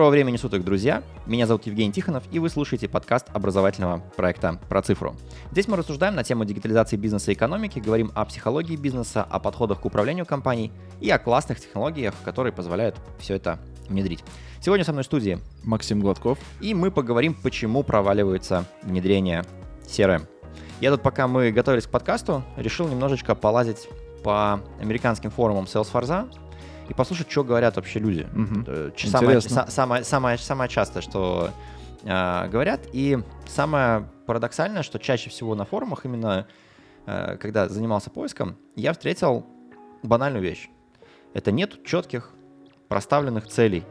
Доброго времени суток, друзья! Меня зовут Евгений Тихонов, и вы слушаете подкаст образовательного проекта «Про цифру». Здесь мы рассуждаем на тему дигитализации бизнеса и экономики, говорим о психологии бизнеса, о подходах к управлению компанией и о классных технологиях, которые позволяют все это внедрить. Сегодня со мной в студии Максим Гладков. И мы поговорим, почему проваливается внедрение CRM. Я тут, пока мы готовились к подкасту, решил немножечко полазить по американским форумам Salesforce, и послушать, что говорят вообще люди. Угу. Самое, самое, самое, самое частое, что э, говорят. И самое парадоксальное, что чаще всего на форумах, именно э, когда занимался поиском, я встретил банальную вещь. Это нет четких проставленных целей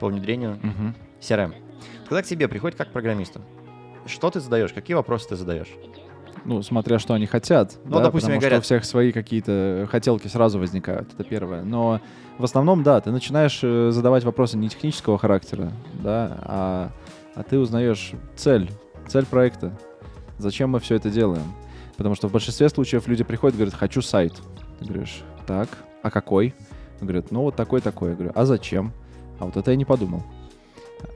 по внедрению угу. CRM. Когда к тебе приходит как программисту, что ты задаешь, какие вопросы ты задаешь? Ну, смотря что они хотят. Ну, да, допустим, потому говорят... что у всех свои какие-то хотелки сразу возникают, это первое. Но в основном, да, ты начинаешь э, задавать вопросы не технического характера, да, а, а ты узнаешь цель, цель проекта, зачем мы все это делаем. Потому что в большинстве случаев люди приходят и говорят, хочу сайт. Ты говоришь, так, а какой? Говорят, ну вот такой-такой. Я говорю, а зачем? А вот это я не подумал.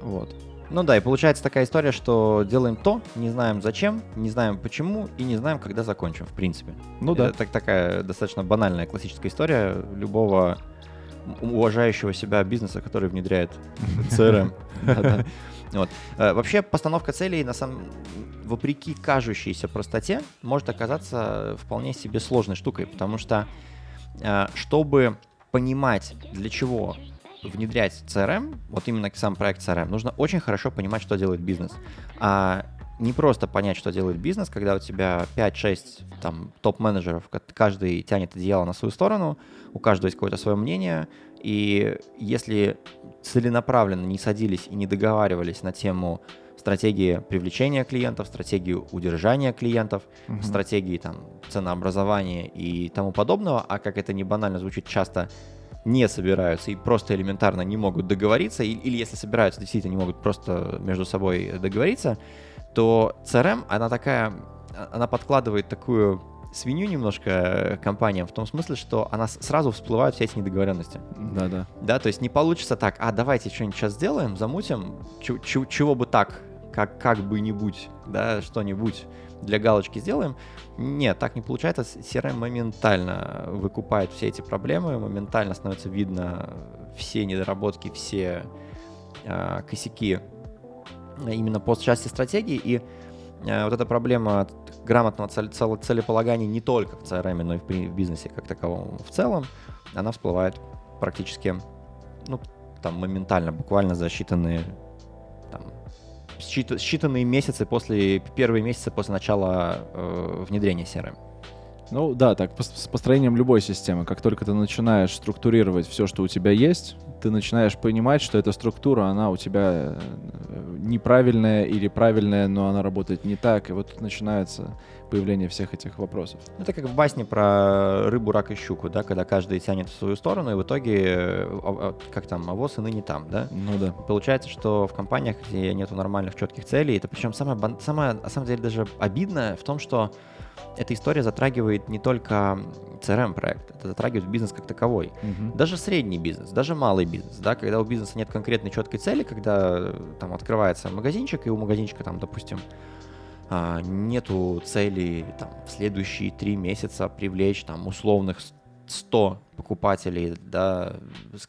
Вот. Ну да, и получается такая история, что делаем то, не знаем зачем, не знаем почему и не знаем, когда закончим, в принципе. Ну да. Это так, такая достаточно банальная классическая история любого уважающего себя бизнеса, который внедряет CRM. Вот. Э, вообще постановка целей, на самом, вопреки кажущейся простоте, может оказаться вполне себе сложной штукой, потому что э, чтобы понимать, для чего внедрять CRM, вот именно сам проект CRM, нужно очень хорошо понимать, что делает бизнес. А не просто понять, что делает бизнес, когда у тебя 5-6 там, топ-менеджеров, каждый тянет одеяло на свою сторону, у каждого есть какое-то свое мнение, и если целенаправленно не садились и не договаривались на тему стратегии привлечения клиентов, стратегии удержания клиентов, угу. стратегии там, ценообразования и тому подобного, а как это не банально звучит, часто не собираются и просто элементарно не могут договориться, или, или если собираются, действительно не могут просто между собой договориться, то CRM, она такая, она подкладывает такую свинью немножко компаниям в том смысле, что она сразу всплывают все эти недоговоренности. Да, да. Да, то есть не получится так, а давайте что-нибудь сейчас сделаем, замутим, чего бы так, как, как бы-нибудь, да, что-нибудь для галочки сделаем. Нет, так не получается. CRM моментально выкупает все эти проблемы, моментально становится видно все недоработки, все э, косяки именно по части стратегии. И э, вот эта проблема грамотного целеполагания не только в CRM, но и в бизнесе как таковом в целом, она всплывает практически, ну, там, моментально, буквально за считанные считанные месяцы после, первые месяцы после начала э, внедрения CRM. Ну да, так с построением любой системы, как только ты начинаешь структурировать все, что у тебя есть, ты начинаешь понимать, что эта структура, она у тебя э, неправильная или правильная, но она работает не так, и вот тут начинается появление всех этих вопросов. Это как в басне про рыбу, рак и щуку, да, когда каждый тянет в свою сторону, и в итоге, э, как там, авоз и ныне там, да? Ну да. Получается, что в компаниях, где нету нормальных четких целей, это причем самое, самое, на самом деле, даже обидное в том, что эта история затрагивает не только CRM-проект, это затрагивает бизнес как таковой. Угу. Даже средний бизнес, даже малый бизнес, да, когда у бизнеса нет конкретной четкой цели, когда там открывается магазинчик, и у магазинчика там, допустим, а, нету цели там, в следующие три месяца привлечь там условных 100 покупателей да,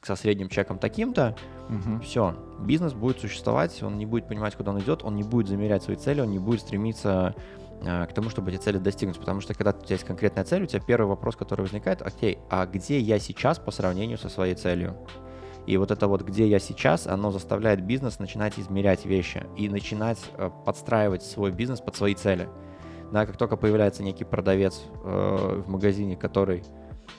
со средним чеком таким-то, угу. все, бизнес будет существовать, он не будет понимать, куда он идет, он не будет замерять свои цели, он не будет стремиться к тому, чтобы эти цели достигнуть. Потому что когда у тебя есть конкретная цель, у тебя первый вопрос, который возникает, окей, а где я сейчас по сравнению со своей целью? И вот это вот где я сейчас, оно заставляет бизнес начинать измерять вещи и начинать э, подстраивать свой бизнес под свои цели. Да, как только появляется некий продавец э, в магазине, который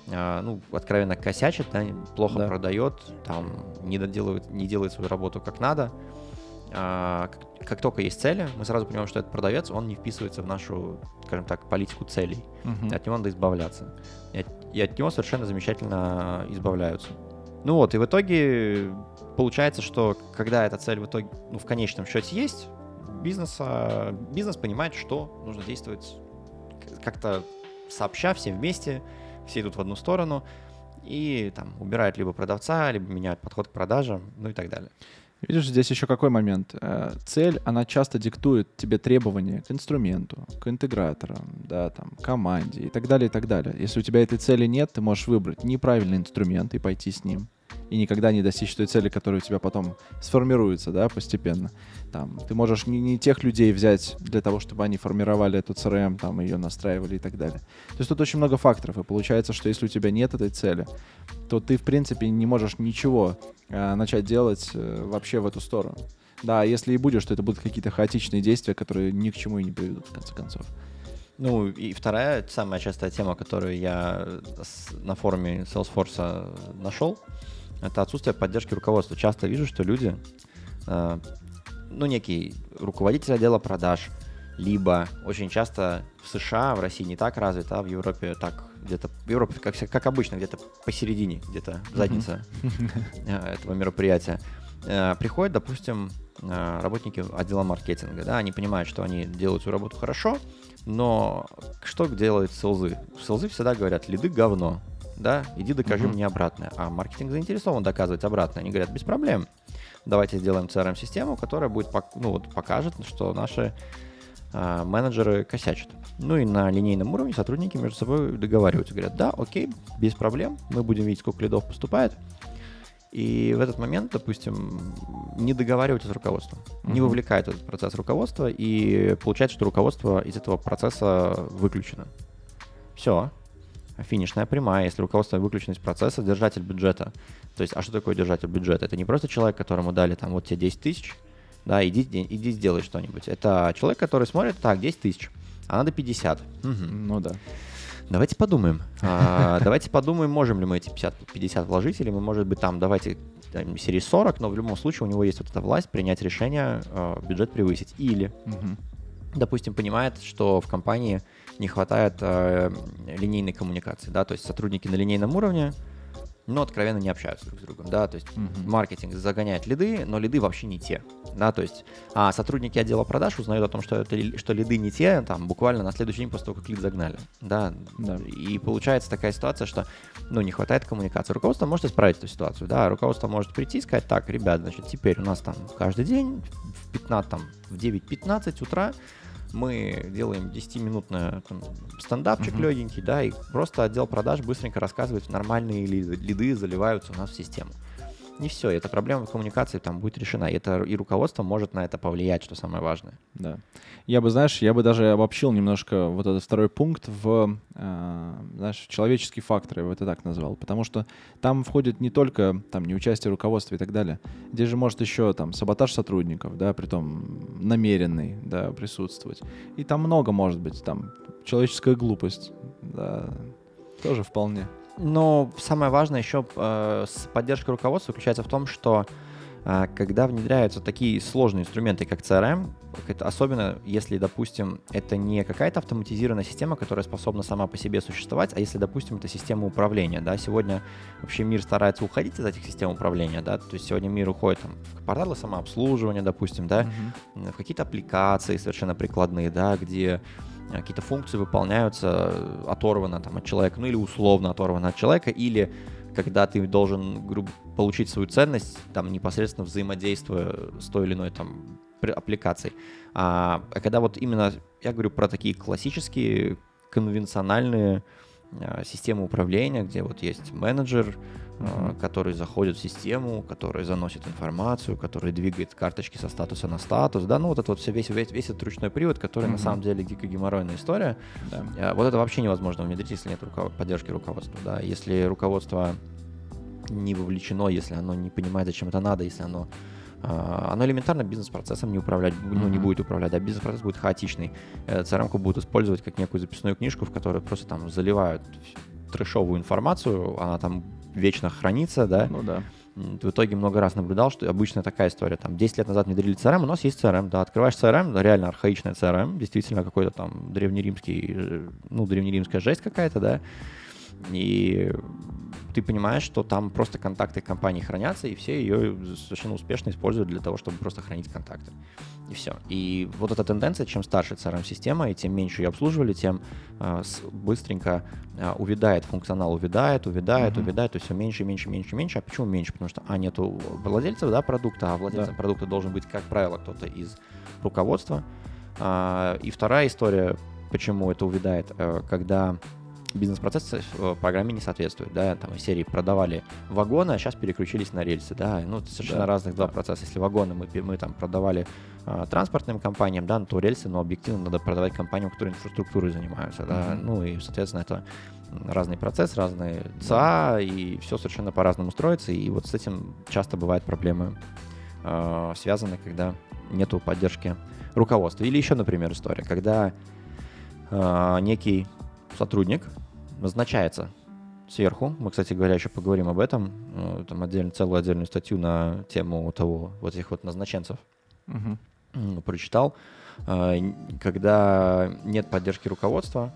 э, ну, откровенно косячит, да, плохо да. продает, там не, доделывает, не делает свою работу как надо, как, как только есть цели, мы сразу понимаем, что этот продавец, он не вписывается в нашу, скажем так, политику целей. Угу. От него надо избавляться. И от, и от него совершенно замечательно избавляются. Ну вот, и в итоге получается, что когда эта цель в итоге, ну, в конечном счете есть, бизнеса, бизнес понимает, что нужно действовать как-то сообща, все вместе, все идут в одну сторону. и там убирают либо продавца, либо меняют подход к продажам, ну и так далее. Видишь, здесь еще какой момент. Э, цель, она часто диктует тебе требования к инструменту, к интеграторам, да, там, команде и так далее, и так далее. Если у тебя этой цели нет, ты можешь выбрать неправильный инструмент и пойти с ним и никогда не достичь той цели, которая у тебя потом сформируется, да, постепенно. Там, ты можешь не, не тех людей взять для того, чтобы они формировали эту CRM, там, ее настраивали и так далее. То есть тут очень много факторов, и получается, что если у тебя нет этой цели, то ты, в принципе, не можешь ничего э, начать делать э, вообще в эту сторону. Да, если и будешь, то это будут какие-то хаотичные действия, которые ни к чему и не приведут, в конце концов. Ну, и вторая, самая частая тема, которую я на форуме Salesforce нашел, это отсутствие поддержки руководства. Часто вижу, что люди, э, ну, некий руководитель отдела продаж, либо очень часто в США, в России не так развито, а в Европе так где-то, в Европе, как, как обычно, где-то посередине, где-то задница mm-hmm. этого мероприятия. Э, приходят, допустим, э, работники отдела маркетинга, да, они понимают, что они делают свою работу хорошо, но что делают селзы? Селзы всегда говорят, лиды говно, да, иди докажи mm-hmm. мне обратное. А маркетинг заинтересован доказывать обратное. Они говорят, без проблем. Давайте сделаем CRM-систему, которая будет, ну, вот, покажет, что наши э, менеджеры косячат. Ну и на линейном уровне сотрудники между собой договариваются. Говорят, да, окей, без проблем, мы будем видеть, сколько лидов поступает. И в этот момент, допустим, не договариваются с руководством, mm-hmm. не вовлекают в этот процесс руководства, и получается, что руководство из этого процесса выключено. Все, финишная прямая, если руководство выключено из процесса, держатель бюджета. То есть, а что такое держатель бюджета? Это не просто человек, которому дали там вот тебе 10 тысяч, да, иди, иди сделай что-нибудь. Это человек, который смотрит, так, 10 тысяч, а надо 50. Угу. Ну да. Давайте подумаем. А, давайте подумаем, можем ли мы эти 50, 50 вложить, или мы, может быть, там, давайте там, серии 40, но в любом случае у него есть вот эта власть принять решение, э, бюджет превысить. Или, угу. допустим, понимает, что в компании не хватает э, линейной коммуникации, да, то есть сотрудники на линейном уровне, но откровенно не общаются друг с другом, да, то есть mm-hmm. маркетинг загоняет лиды, но лиды вообще не те, да, то есть а сотрудники отдела продаж узнают о том, что это что лиды не те, там буквально на следующий день после того, как лид загнали, да, да. и получается такая ситуация, что, ну, не хватает коммуникации. Руководство может исправить эту ситуацию, да, руководство может прийти и сказать, так, ребят, значит, теперь у нас там каждый день в 15, там, в 9.15 утра мы делаем 10-минутный там, стендапчик uh-huh. легенький, да, и просто отдел продаж быстренько рассказывает, нормальные лиды, лиды заливаются у нас в систему. Не все, эта проблема коммуникации там будет решена. И, это, и руководство может на это повлиять, что самое важное. Да. Я бы, знаешь, я бы даже обобщил немножко вот этот второй пункт в, э, знаешь, человеческие факторы, я бы это так назвал. Потому что там входит не только там неучастие руководства и так далее. Здесь же может еще там саботаж сотрудников, да, при том намеренный, да, присутствовать. И там много может быть, там человеческая глупость, да, тоже вполне. Но самое важное еще э, с поддержкой руководства заключается в том, что э, когда внедряются такие сложные инструменты, как CRM, особенно если, допустим, это не какая-то автоматизированная система, которая способна сама по себе существовать, а если, допустим, это система управления, да, сегодня вообще мир старается уходить из этих систем управления, да, то есть сегодня мир уходит там, в порталы самообслуживания, допустим, да, mm-hmm. в какие-то аппликации совершенно прикладные, да, где какие-то функции выполняются э, оторвано там, от человека, ну или условно оторвано от человека, или когда ты должен грубо, получить свою ценность, там непосредственно взаимодействуя с той или иной там аппликацией. А, а когда вот именно я говорю про такие классические конвенциональные а, системы управления, где вот есть менеджер, mm-hmm. который заходит в систему, который заносит информацию, который двигает карточки со статуса на статус, да, ну вот это вот все, весь, весь, весь этот ручной привод, который mm-hmm. на самом деле дико геморройная история. Да. А, вот это вообще невозможно внедрить, если нет руков... поддержки руководства, да, если руководство не вовлечено, если оно не понимает, зачем это надо, если оно а, оно элементарно бизнес-процессом не управлять, ну, не будет управлять, а бизнес-процесс будет хаотичный. CRM будут использовать как некую записную книжку, в которую просто там заливают трешовую информацию, она там вечно хранится, да. Ну да. В итоге много раз наблюдал, что обычно такая история. Там 10 лет назад внедрили CRM, у нас есть CRM, да, открываешь CRM, реально архаичная CRM, действительно какой-то там древнеримский, ну, древнеримская жесть какая-то, да, и ты понимаешь, что там просто контакты компании хранятся, и все ее совершенно успешно используют для того, чтобы просто хранить контакты. И все. И вот эта тенденция, чем старше CRM-система, и тем меньше ее обслуживали, тем э, быстренько э, увядает функционал, увядает, увядает, mm-hmm. увядает, то есть все меньше, меньше, меньше, меньше. А почему меньше? Потому что, а, нету владельцев, да, продукта, а владельцем да. продукта должен быть, как правило, кто-то из руководства. А, и вторая история, почему это увядает, э, когда бизнес-процесс в программе не соответствует, да, там из серии продавали вагоны, а сейчас переключились на рельсы, да, ну, совершенно да. разных два процесса. Если вагоны мы, мы там продавали э, транспортным компаниям, да, ну, то рельсы, но объективно надо продавать компаниям, которые инфраструктурой занимаются, да, mm-hmm. ну, и, соответственно, это разный процесс, разные ЦА, и все совершенно по-разному строится, и вот с этим часто бывают проблемы, э, связаны, когда нету поддержки руководства. Или еще, например, история, когда э, некий сотрудник назначается сверху. Мы, кстати говоря, еще поговорим об этом. Э, там отдельно, целую отдельную статью на тему того, вот этих вот назначенцев угу. прочитал. Э, когда нет поддержки руководства,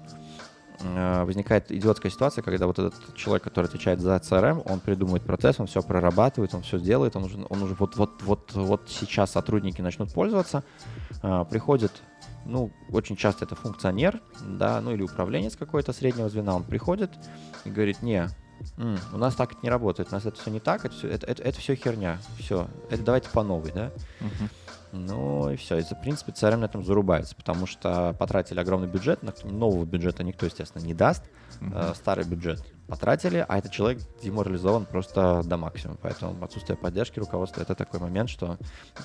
э, возникает идиотская ситуация, когда вот этот человек, который отвечает за CRM, он придумывает процесс, он все прорабатывает, он все сделает, он уже, он уже вот, вот, вот, вот сейчас сотрудники начнут пользоваться, приходит ну, очень часто это функционер, да, ну или управленец какой-то среднего звена, он приходит и говорит, не, м, у нас так это не работает, у нас это все не так, это все, это, это, это все херня, все, это давайте по новой, да. Uh-huh. Ну и все, и в принципе CRM на этом зарубается, потому что потратили огромный бюджет, нового бюджета никто, естественно, не даст, uh-huh. старый бюджет потратили, а этот человек деморализован просто до максимума. Поэтому отсутствие поддержки руководства — это такой момент, что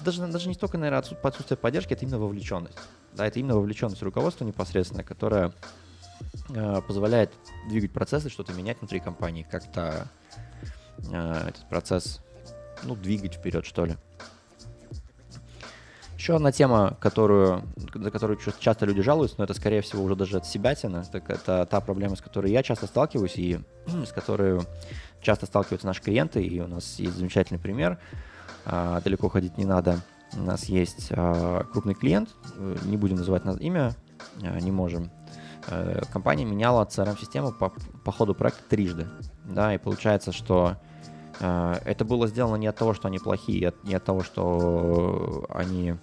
даже, даже не столько, наверное, отсутствие поддержки, это именно вовлеченность. Да, это именно вовлеченность руководства непосредственно, которая э, позволяет двигать процессы, что-то менять внутри компании, как-то э, этот процесс, ну, двигать вперед, что ли. Еще одна тема, которую, за которую часто люди жалуются, но это, скорее всего, уже даже от себя тяна, так это та проблема, с которой я часто сталкиваюсь и с которой часто сталкиваются наши клиенты, и у нас есть замечательный пример. А, далеко ходить не надо. У нас есть а, крупный клиент, э, не будем называть нас имя, а, не можем. Э, компания меняла CRM-систему по, по ходу проекта трижды. Да, и получается, что это было сделано не от того, что они плохие, не от того, что они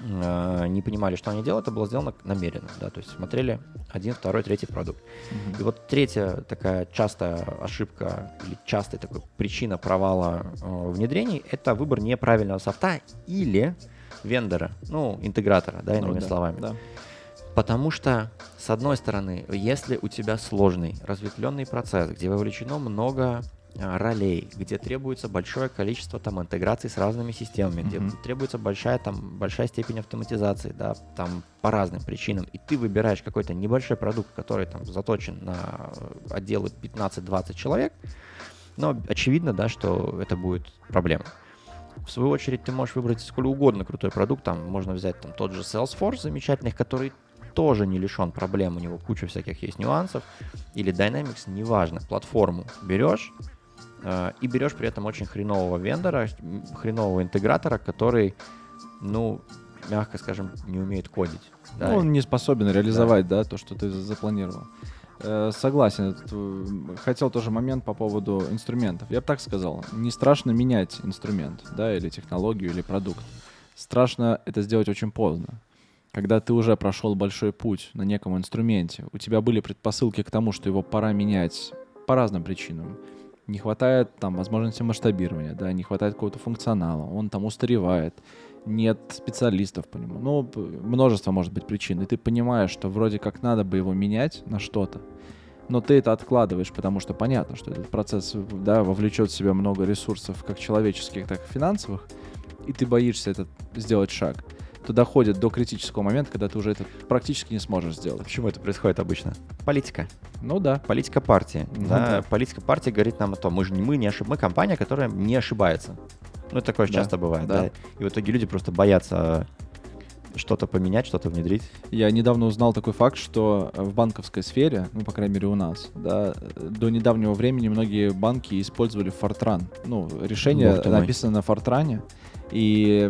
а, не понимали, что они делают, это было сделано намеренно, да, то есть смотрели один, второй, третий продукт. Mm-hmm. И вот третья такая частая ошибка или частая такая причина провала э, внедрений — это выбор неправильного софта или вендора, ну, интегратора, да, иными ну, да, словами. Да. Потому что, с одной стороны, если у тебя сложный, разветвленный процесс, где вовлечено много а, ролей, где требуется большое количество там интеграций с разными системами, mm-hmm. где требуется большая там большая степень автоматизации, да, там по разным причинам, и ты выбираешь какой-то небольшой продукт, который там заточен на отделы 15-20 человек, но очевидно, да, что это будет проблема. В свою очередь ты можешь выбрать сколь угодно крутой продукт, там можно взять там тот же Salesforce замечательный, который тоже не лишен проблем, у него куча всяких есть нюансов, или Dynamics, неважно, платформу берешь, Э, и берешь при этом очень хренового вендора, хренового интегратора, который, ну, мягко скажем, не умеет кодить. Да? Ну, он не способен реализовать, да, да то, что ты запланировал. Э, согласен. Э, хотел тоже момент по поводу инструментов. Я бы так сказал, не страшно менять инструмент, да, или технологию, или продукт. Страшно это сделать очень поздно. Когда ты уже прошел большой путь на неком инструменте, у тебя были предпосылки к тому, что его пора менять по разным причинам не хватает там возможности масштабирования, да, не хватает какого-то функционала, он там устаревает, нет специалистов по нему. Ну, множество может быть причин. И ты понимаешь, что вроде как надо бы его менять на что-то, но ты это откладываешь, потому что понятно, что этот процесс да, вовлечет в себя много ресурсов, как человеческих, так и финансовых, и ты боишься этот сделать шаг доходит до критического момента, когда ты уже это практически не сможешь сделать. Почему это происходит обычно? Политика. Ну да. Политика партии. Ну, да. да. Политика партии говорит нам о том, мы же не мы не ошиб... мы компания, которая не ошибается. Ну, это такое да. часто бывает, да. да. И в итоге люди просто боятся что-то поменять, что-то внедрить. Я недавно узнал такой факт, что в банковской сфере, ну, по крайней мере, у нас, да, до недавнего времени многие банки использовали Fortran. Ну, решение написано на Fortran, и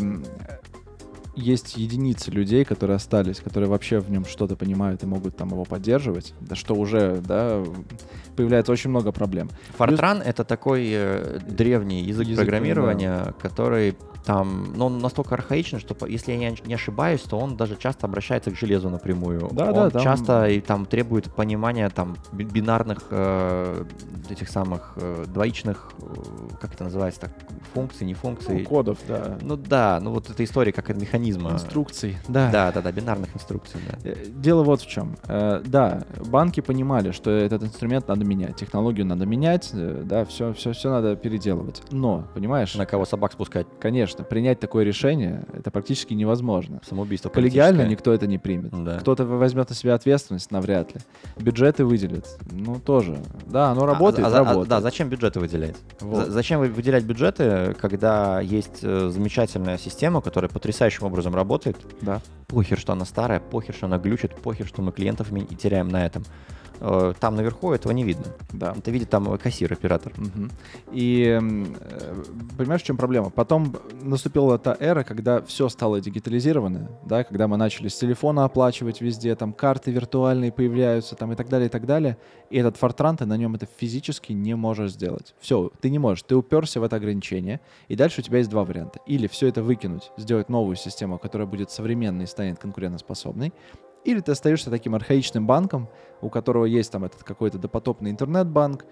есть единицы людей, которые остались, которые вообще в нем что-то понимают и могут там его поддерживать, да что уже, да, появляется очень много проблем. Плюс... — это такой э, древний язык, язык программирования, да. который там, ну, он настолько архаичен, что, если я не ошибаюсь, то он даже часто обращается к железу напрямую. Да, он да, там... часто и там требует понимания там бинарных э, этих самых э, двоичных, э, как это называется, так, функций, не функций. Ну, кодов, да. Ну да, ну вот эта история как механизма. Инструкций, да. Да, да, да, бинарных инструкций, да. Э, дело вот в чем. Э, да, банки понимали, что этот инструмент надо менять, технологию надо менять, э, да, все, все, все надо переделывать. Но, понимаешь? На кого собак спускать? Конечно, принять такое решение это практически невозможно. Самоубийство Коллегиально никто это не примет. Да. Кто-то возьмет на себя ответственность, навряд ли. Бюджеты выделят, ну тоже. Да, оно а, работает, а, работает. А, да, зачем бюджеты выделять? Вот. Зачем выделять бюджеты, когда есть э, замечательная система, которая потрясающим образом работает? Да. Похер, что она старая, похер, что она глючит, похер, что мы клиентов и теряем на этом. Э, там наверху этого не видно. Да. Это видит там кассир, оператор. Угу. И э, понимаешь, в чем проблема? Потом наступила та эра, когда все стало дигитализировано, да, когда мы начали с телефона оплачивать везде, там карты виртуальные появляются, там и так далее, и так далее. И этот фортран, ты на нем это физически не можешь сделать. Все, ты не можешь. Ты уперся в это ограничение, и дальше у тебя есть два варианта. Или все это выкинуть, сделать новую систему, которая будет современной и станет конкурентоспособной, или ты остаешься таким архаичным банком, у которого есть там этот какой-то допотопный интернет-банк,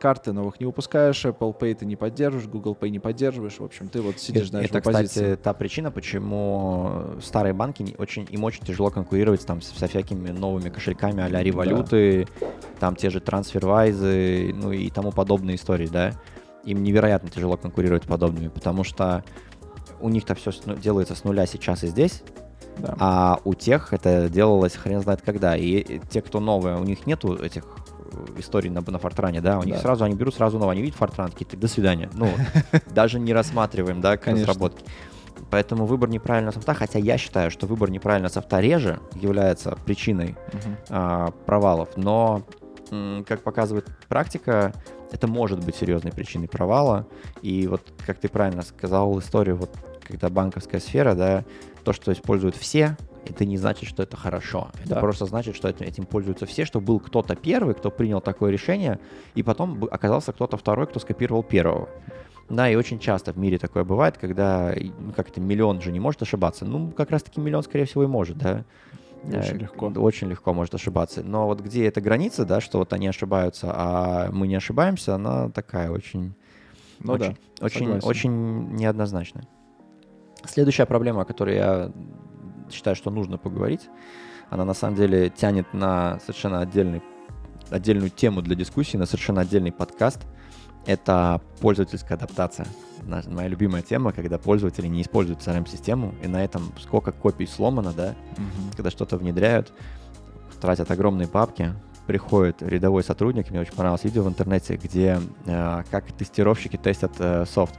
карты новых не выпускаешь, Apple Pay ты не поддерживаешь, Google Pay не поддерживаешь. В общем, ты вот сидишь, знаешь, Это, кстати, та причина, почему старые банки не очень, им очень тяжело конкурировать там со всякими новыми кошельками а-ля революты, да. там те же трансфервайзы, ну и тому подобные истории, да. Им невероятно тяжело конкурировать подобными, потому что у них-то все делается с нуля сейчас и здесь, да. А у тех это делалось хрен знает когда. И те, кто новые, у них нету этих э, историй на, на Фортране, да, у них да. сразу, они берут сразу новое, они видят Фортран, такие, до свидания. Ну, даже не рассматриваем, да, к разработке. Поэтому выбор неправильного софта, хотя я считаю, что выбор неправильного софта реже является причиной uh-huh. а, провалов, но, как показывает практика, это может быть серьезной причиной провала. И вот, как ты правильно сказал, историю, вот, когда банковская сфера, да, то, что используют все, это не значит, что это хорошо. Это да. просто значит, что этим пользуются все, что был кто-то первый, кто принял такое решение, и потом оказался кто-то второй, кто скопировал первого. Да, и очень часто в мире такое бывает, когда, ну, как это, миллион же не может ошибаться. Ну, как раз-таки миллион, скорее всего, и может, да. Очень э, легко. Очень легко может ошибаться. Но вот где эта граница, да, что вот они ошибаются, а мы не ошибаемся, она такая очень... Ну очень, да, очень, очень неоднозначная. Следующая проблема, о которой я считаю, что нужно поговорить, она на самом деле тянет на совершенно отдельный, отдельную тему для дискуссии, на совершенно отдельный подкаст. Это пользовательская адаптация. Моя любимая тема, когда пользователи не используют CRM-систему, и на этом сколько копий сломано, да, угу. когда что-то внедряют, тратят огромные папки, приходит рядовой сотрудник, мне очень понравилось видео в интернете, где э, как тестировщики тестят э, софт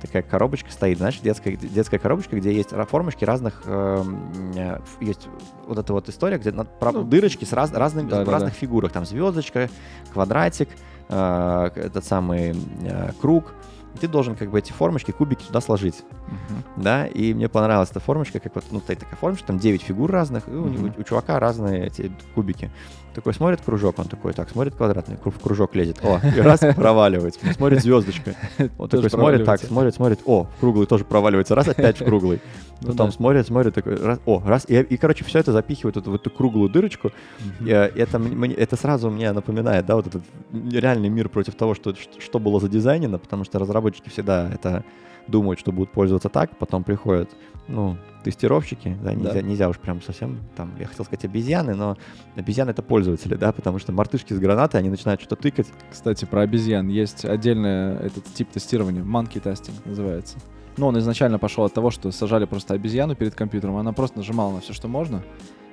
такая коробочка стоит, знаешь, детская, детская коробочка, где есть формочки разных, эм, э, есть вот эта вот история, где над, ну, дырочки с раз, разными, да, в да, разных да. фигурах, там звездочка, квадратик, э, этот самый э, круг, ты должен как бы эти формочки, кубики туда сложить. Uh-huh. Да, и мне понравилась эта формочка, как вот, ну, такая формочка, там 9 фигур разных, и uh-huh. у, у чувака разные эти кубики. Такой смотрит кружок, он такой, так, смотрит квадратный, в кружок лезет, о, и раз проваливается, смотрит звездочка. Он такой смотрит, так, смотрит, смотрит, о, круглый тоже проваливается, раз опять в круглый. Ну Потом смотрит, смотрит, такой, раз, о, раз, и, и, короче, все это запихивает вот в эту круглую дырочку. И, э, это, это сразу мне напоминает, да, вот этот реальный мир против того, что, что было задизайнено, потому что разработчики всегда это думают, что будут пользоваться так, потом приходят, ну, тестировщики, да, нельзя, да. нельзя уж прям совсем, там, я хотел сказать обезьяны, но обезьяны это пользователи, да, потому что мартышки с гранатой, они начинают что-то тыкать. Кстати, про обезьян есть отдельный этот тип тестирования, monkey testing называется. Ну, он изначально пошел от того, что сажали просто обезьяну перед компьютером, она просто нажимала на все, что можно,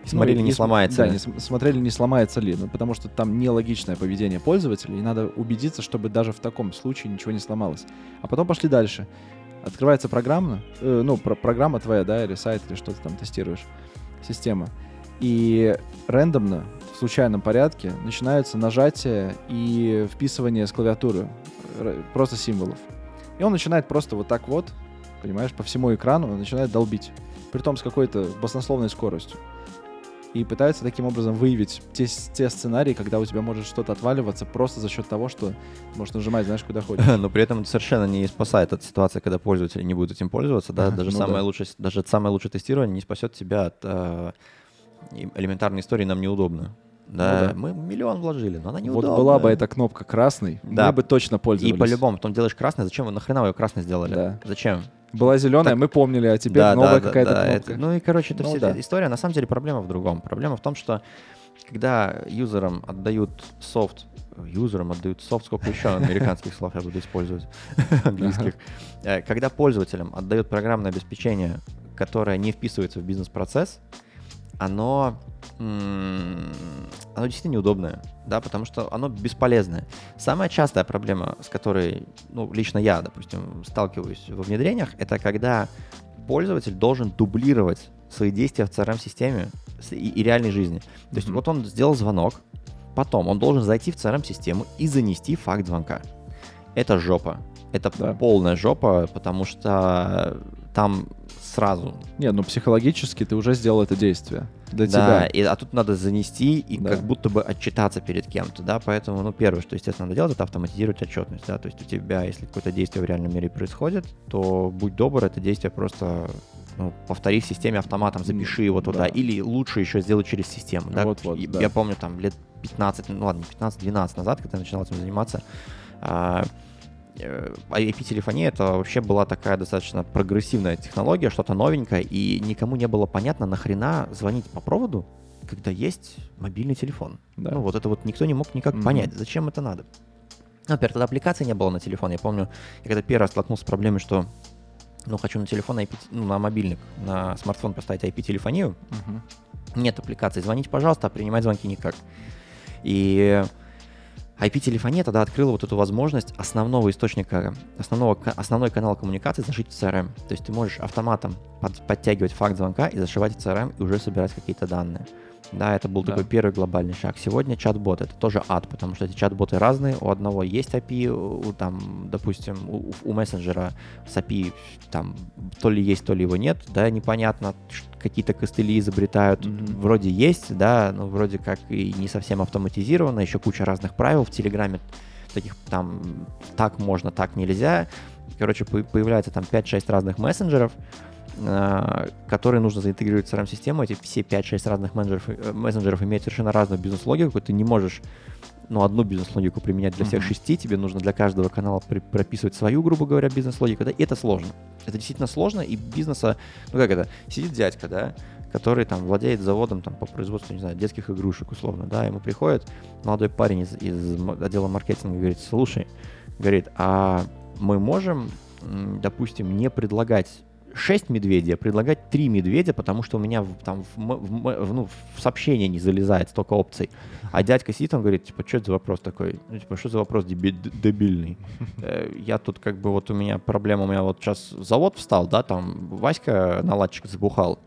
и смотрели, ну, не, не сломается да, ли. Не смотрели, не сломается ли. Ну, потому что там нелогичное поведение пользователя, и надо убедиться, чтобы даже в таком случае ничего не сломалось. А потом пошли дальше. Открывается программа, э, ну, про программа твоя, да, или сайт, или что ты там тестируешь, система. И рандомно, в случайном порядке, начинаются нажатия и вписывание с клавиатуры просто символов. И он начинает просто вот так вот, понимаешь, по всему экрану начинает долбить притом с какой-то баснословной скоростью. И пытаются таким образом выявить те, те сценарии, когда у тебя может что-то отваливаться просто за счет того, что можешь нажимать, знаешь, куда хочешь. Но при этом это совершенно не спасает от ситуации, когда пользователи не будут этим пользоваться. Да? Даже, ну, самое да. Лучшее, даже самое лучшее тестирование не спасет тебя от э, элементарной истории «нам неудобно». Да, ну, да, мы миллион вложили, но она не Вот была бы эта кнопка красной, да. мы бы точно пользовались. И по-любому, потом делаешь красный, зачем вы нахрена вы ее красной сделали? Да. Зачем? Была зеленая, так, мы помнили, а теперь да, новая да, какая-то да, кнопка. Это, ну и, короче, это ну, вся да. история. На самом деле проблема в другом. Проблема в том, что когда юзерам отдают софт, юзерам отдают софт, сколько еще американских слов я буду использовать, английских. Э, когда пользователям отдают программное обеспечение, которое не вписывается в бизнес-процесс, оно оно действительно неудобное, да, потому что оно бесполезное. Самая частая проблема, с которой, ну, лично я, допустим, сталкиваюсь во внедрениях, это когда пользователь должен дублировать свои действия в CRM-системе и, и реальной жизни. То есть mm-hmm. вот он сделал звонок, потом он должен зайти в CRM-систему и занести факт звонка. Это жопа. Это да. полная жопа, потому что там сразу. Не, ну психологически ты уже сделал это действие для да, тебя. И, а тут надо занести и да. как будто бы отчитаться перед кем-то, да, поэтому, ну, первое, что, естественно, надо делать, это автоматизировать отчетность, да, то есть у тебя, если какое-то действие в реальном мире происходит, то будь добр, это действие просто ну, повтори в системе автоматом, запиши его туда, да. или лучше еще сделать через систему, да. Вот, вот, я, да. я помню там лет 15, ну ладно, 15-12 назад, когда я начинал этим заниматься, а, IP-телефония это вообще была такая достаточно прогрессивная технология, что-то новенькое, и никому не было понятно, нахрена звонить по проводу, когда есть мобильный телефон. Да. Ну вот это вот никто не мог никак mm-hmm. понять, зачем это надо. Например, тогда аппликации не было на телефон. Я помню, я когда первый раз столкнулся с проблемой, что ну, хочу на телефон IP, ну, на мобильник, на смартфон поставить IP-телефонию, uh-huh. нет аппликации. Звоните, пожалуйста, а принимать звонки никак. И IP-телефония тогда открыла вот эту возможность основного источника, основного, основной канал коммуникации зашить в CRM. То есть ты можешь автоматом под, подтягивать факт звонка и зашивать в CRM и уже собирать какие-то данные. Да, это был да. такой первый глобальный шаг. Сегодня чат-бот это тоже ад, потому что эти чат-боты разные. У одного есть API, у, там, допустим, у, у мессенджера с API там то ли есть, то ли его нет, да, непонятно, какие-то костыли изобретают. Mm-hmm. Вроде есть, да, но вроде как и не совсем автоматизировано, еще куча разных правил в Телеграме, таких там так можно, так нельзя. Короче, появляется там 5-6 разных мессенджеров, которые нужно заинтегрировать в CRM-систему. Эти все 5-6 разных менеджеров, э, мессенджеров имеют совершенно разную бизнес-логику. Ты не можешь ну, одну бизнес-логику применять для всех mm-hmm. шести, тебе нужно для каждого канала при- прописывать свою, грубо говоря, бизнес-логику, да, и это сложно. Это действительно сложно, и бизнеса, ну как это, сидит дядька, да, который там владеет заводом там по производству, не знаю, детских игрушек условно, да, ему приходит молодой парень из, из отдела маркетинга и говорит, слушай, говорит, а мы можем, допустим, не предлагать 6 медведей, а предлагать 3 медведя, потому что у меня в, там в, в, в, ну, в сообщение не залезает столько опций. А дядька сидит, он говорит, типа, что это за вопрос такой? Ну, типа, что за вопрос дебильный? Э, я тут как бы вот у меня проблема, у меня вот сейчас завод встал, да, там Васька наладчик забухал,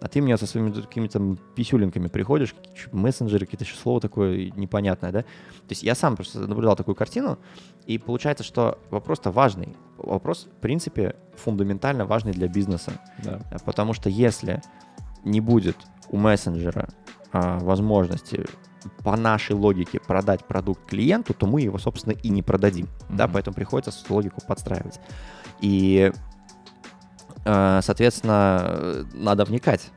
а ты мне со своими какими-то писюлинками приходишь, мессенджеры, какие-то еще слова такое непонятное, да? То есть я сам просто наблюдал такую картину, и получается, что вопрос-то важный. Вопрос, в принципе, фундаментально важный для бизнеса. Да. Потому что если не будет у мессенджера а, возможности по нашей логике продать продукт клиенту, то мы его, собственно, и не продадим. Mm-hmm. Да, поэтому приходится логику подстраивать. И соответственно, надо вникать.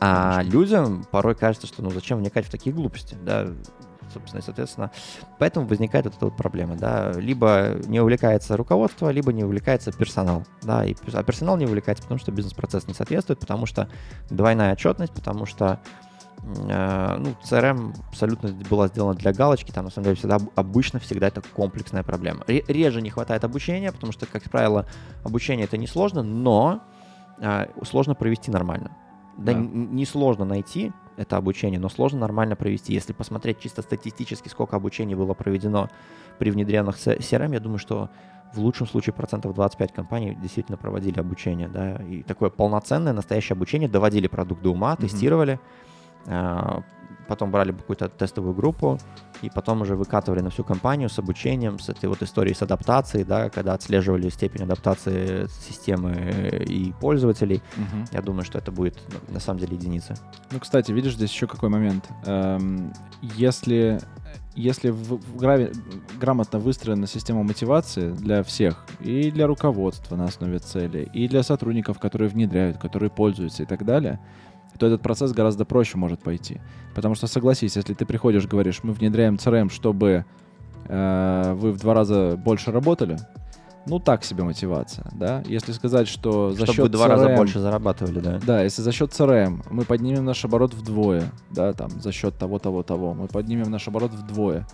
А людям порой кажется, что ну зачем вникать в такие глупости, да, собственно, и, соответственно, поэтому возникает вот эта вот проблема, да, либо не увлекается руководство, либо не увлекается персонал, да, и, а персонал не увлекается, потому что бизнес-процесс не соответствует, потому что двойная отчетность, потому что Э, ну, CRM абсолютно была сделана для галочки, там на самом деле всегда обычно всегда это комплексная проблема. Реже не хватает обучения, потому что, как правило, обучение это несложно, но э, сложно провести нормально. Да, да. не сложно найти это обучение, но сложно нормально провести. Если посмотреть чисто статистически, сколько обучений было проведено при внедренных CRM, я думаю, что в лучшем случае процентов 25 компаний действительно проводили обучение, да, и такое полноценное настоящее обучение, доводили продукт до ума, mm-hmm. тестировали, а, потом брали какую-то тестовую группу, и потом уже выкатывали на всю компанию с обучением, с этой вот историей с адаптацией, да, когда отслеживали степень адаптации системы и пользователей. Угу. Я думаю, что это будет на самом деле единица. Ну, кстати, видишь, здесь еще какой момент. Эм, если если в, в граве, грамотно выстроена система мотивации для всех, и для руководства на основе цели, и для сотрудников, которые внедряют, которые пользуются и так далее, то этот процесс гораздо проще может пойти. Потому что, согласись, если ты приходишь, говоришь, мы внедряем CRM, чтобы э, вы в два раза больше работали, ну, так себе мотивация, да. Если сказать, что за Чтобы счет два CRM, раза больше зарабатывали, да. Да, если за счет CRM мы поднимем наш оборот вдвое, да, там, за счет того, того, того, мы поднимем наш оборот вдвое,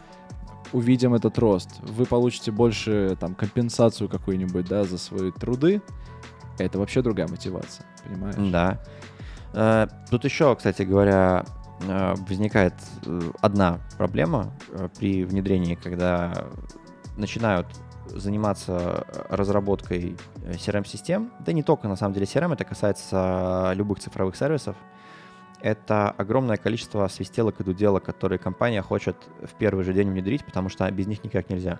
увидим этот рост, вы получите больше, там, компенсацию какую-нибудь, да, за свои труды, это вообще другая мотивация, понимаешь? Да. Э, тут еще, кстати говоря, э, возникает э, одна проблема при внедрении, когда начинают заниматься разработкой CRM-систем, да не только на самом деле CRM, это касается любых цифровых сервисов, это огромное количество свистелок и дуделок, которые компания хочет в первый же день внедрить, потому что без них никак нельзя.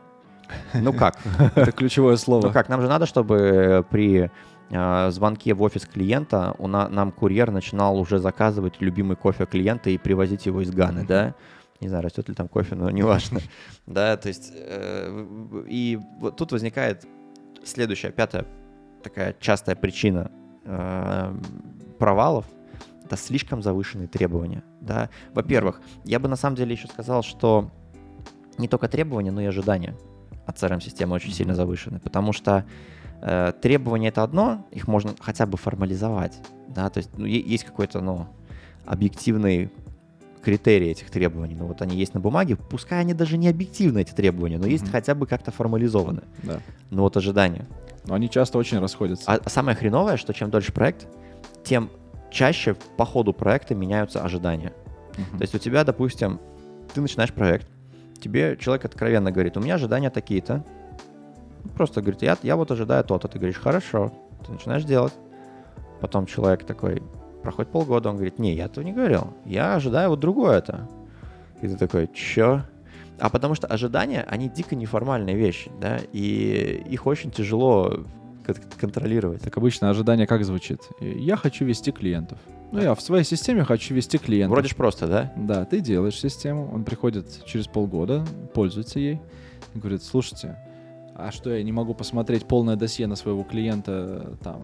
Ну как? Это ключевое слово. Ну как, нам же надо, чтобы при звонке в офис клиента у на, нам курьер начинал уже заказывать любимый кофе клиента и привозить его из Ганы, да? Не знаю, растет ли там кофе, но неважно. Да, то есть э, и вот тут возникает следующая, пятая такая частая причина э, провалов это слишком завышенные требования. Да? Во-первых, я бы на самом деле еще сказал, что не только требования, но и ожидания от CRM-системы очень сильно завышены, потому что э, требования это одно, их можно хотя бы формализовать, да, то есть ну, есть какой-то, ну, объективный критерий этих требований, ну вот они есть на бумаге, пускай они даже не объективны эти требования, но есть mm-hmm. хотя бы как-то формализованы. Да. Ну вот ожидания. Но они часто очень расходятся. А, а самое хреновое, что чем дольше проект, тем чаще по ходу проекта меняются ожидания. Mm-hmm. То есть у тебя, допустим, ты начинаешь проект, тебе человек откровенно говорит, у меня ожидания такие-то. Просто говорит, я, я вот ожидаю то-то. Ты говоришь, хорошо. Ты начинаешь делать. Потом человек такой, проходит полгода, он говорит, не, я этого не говорил. Я ожидаю вот другое-то. И ты такой, чё? А потому что ожидания, они дико неформальные вещи, да, и их очень тяжело контролировать. Так обычно ожидание как звучит? Я хочу вести клиентов. Ну, я в своей системе хочу вести клиентов. Вроде ж просто, да? Да, ты делаешь систему, он приходит через полгода, пользуется ей, и говорит, слушайте, а что, я не могу посмотреть полное досье на своего клиента там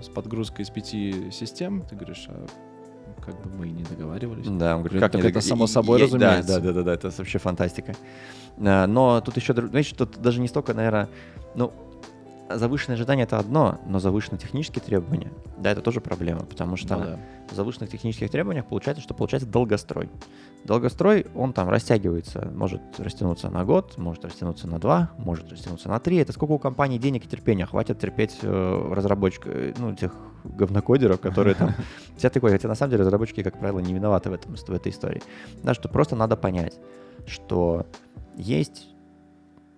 с подгрузкой из пяти систем? Ты говоришь, а как бы мы и не договаривались. Да, он говорит, как так это само собой разумеется. Да, да, да, да, это вообще фантастика. А, но тут еще, знаешь, тут даже не столько, наверное, ну, завышенные ожидания это одно, но завышенные технические требования, да, это тоже проблема, потому что ну, да. в завышенных технических требованиях получается, что получается долгострой. Долгострой, он там растягивается, может растянуться на год, может растянуться на два, может растянуться на три. Это сколько у компании денег и терпения хватит терпеть э, разработчика, э, ну, тех говнокодеров, которые там... Вся такое, хотя на самом деле разработчики, как правило, не виноваты в, этом, в этой истории. Да, что просто надо понять, что есть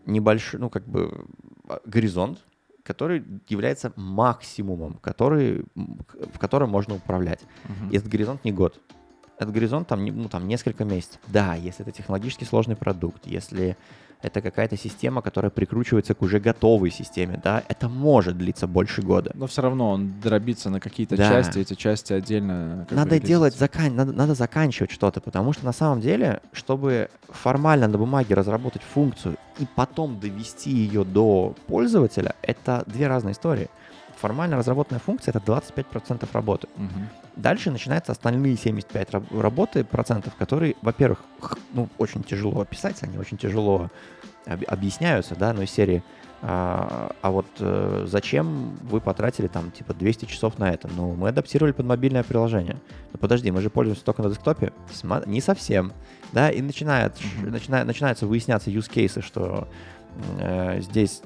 небольшой, ну, как бы а, горизонт, который является максимумом, который, в котором можно управлять. Uh-huh. И этот горизонт не год. Этот горизонт там, ну, там несколько месяцев. Да, если это технологически сложный продукт, если это какая-то система, которая прикручивается к уже готовой системе, да, это может длиться больше года. Но все равно он дробится на какие-то да. части, эти части отдельно. Надо делать, закан... надо, надо заканчивать что-то, потому что на самом деле, чтобы формально на бумаге разработать функцию и потом довести ее до пользователя, это две разные истории. Формально разработанная функция — это 25% работы. Угу. Дальше начинаются остальные 75 работы, процентов, которые, во-первых, ну, очень тяжело описать, они очень тяжело об- объясняются, да, но из серии а, а вот э, зачем вы потратили там типа 200 часов на это? Ну, мы адаптировали под мобильное приложение. Ну, подожди, мы же пользуемся только на десктопе? Сма- не совсем. Да, и начинает, mm-hmm. начинает, начинаются выясняться use cases, что э, здесь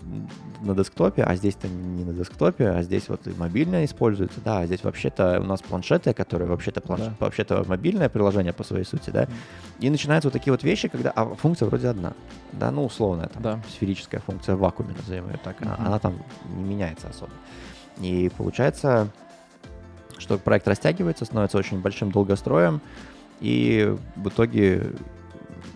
на десктопе, а здесь-то не на десктопе, а здесь вот и мобильное используется, да, а здесь вообще-то у нас планшеты, которые вообще-то планш... да. вообще-то мобильное приложение по своей сути, да, и начинаются вот такие вот вещи, когда а функция вроде одна, да, ну условная там да. сферическая функция в вакууме, назовем ее так, uh-huh. она там не меняется особо. И получается, что проект растягивается, становится очень большим долгостроем, И в итоге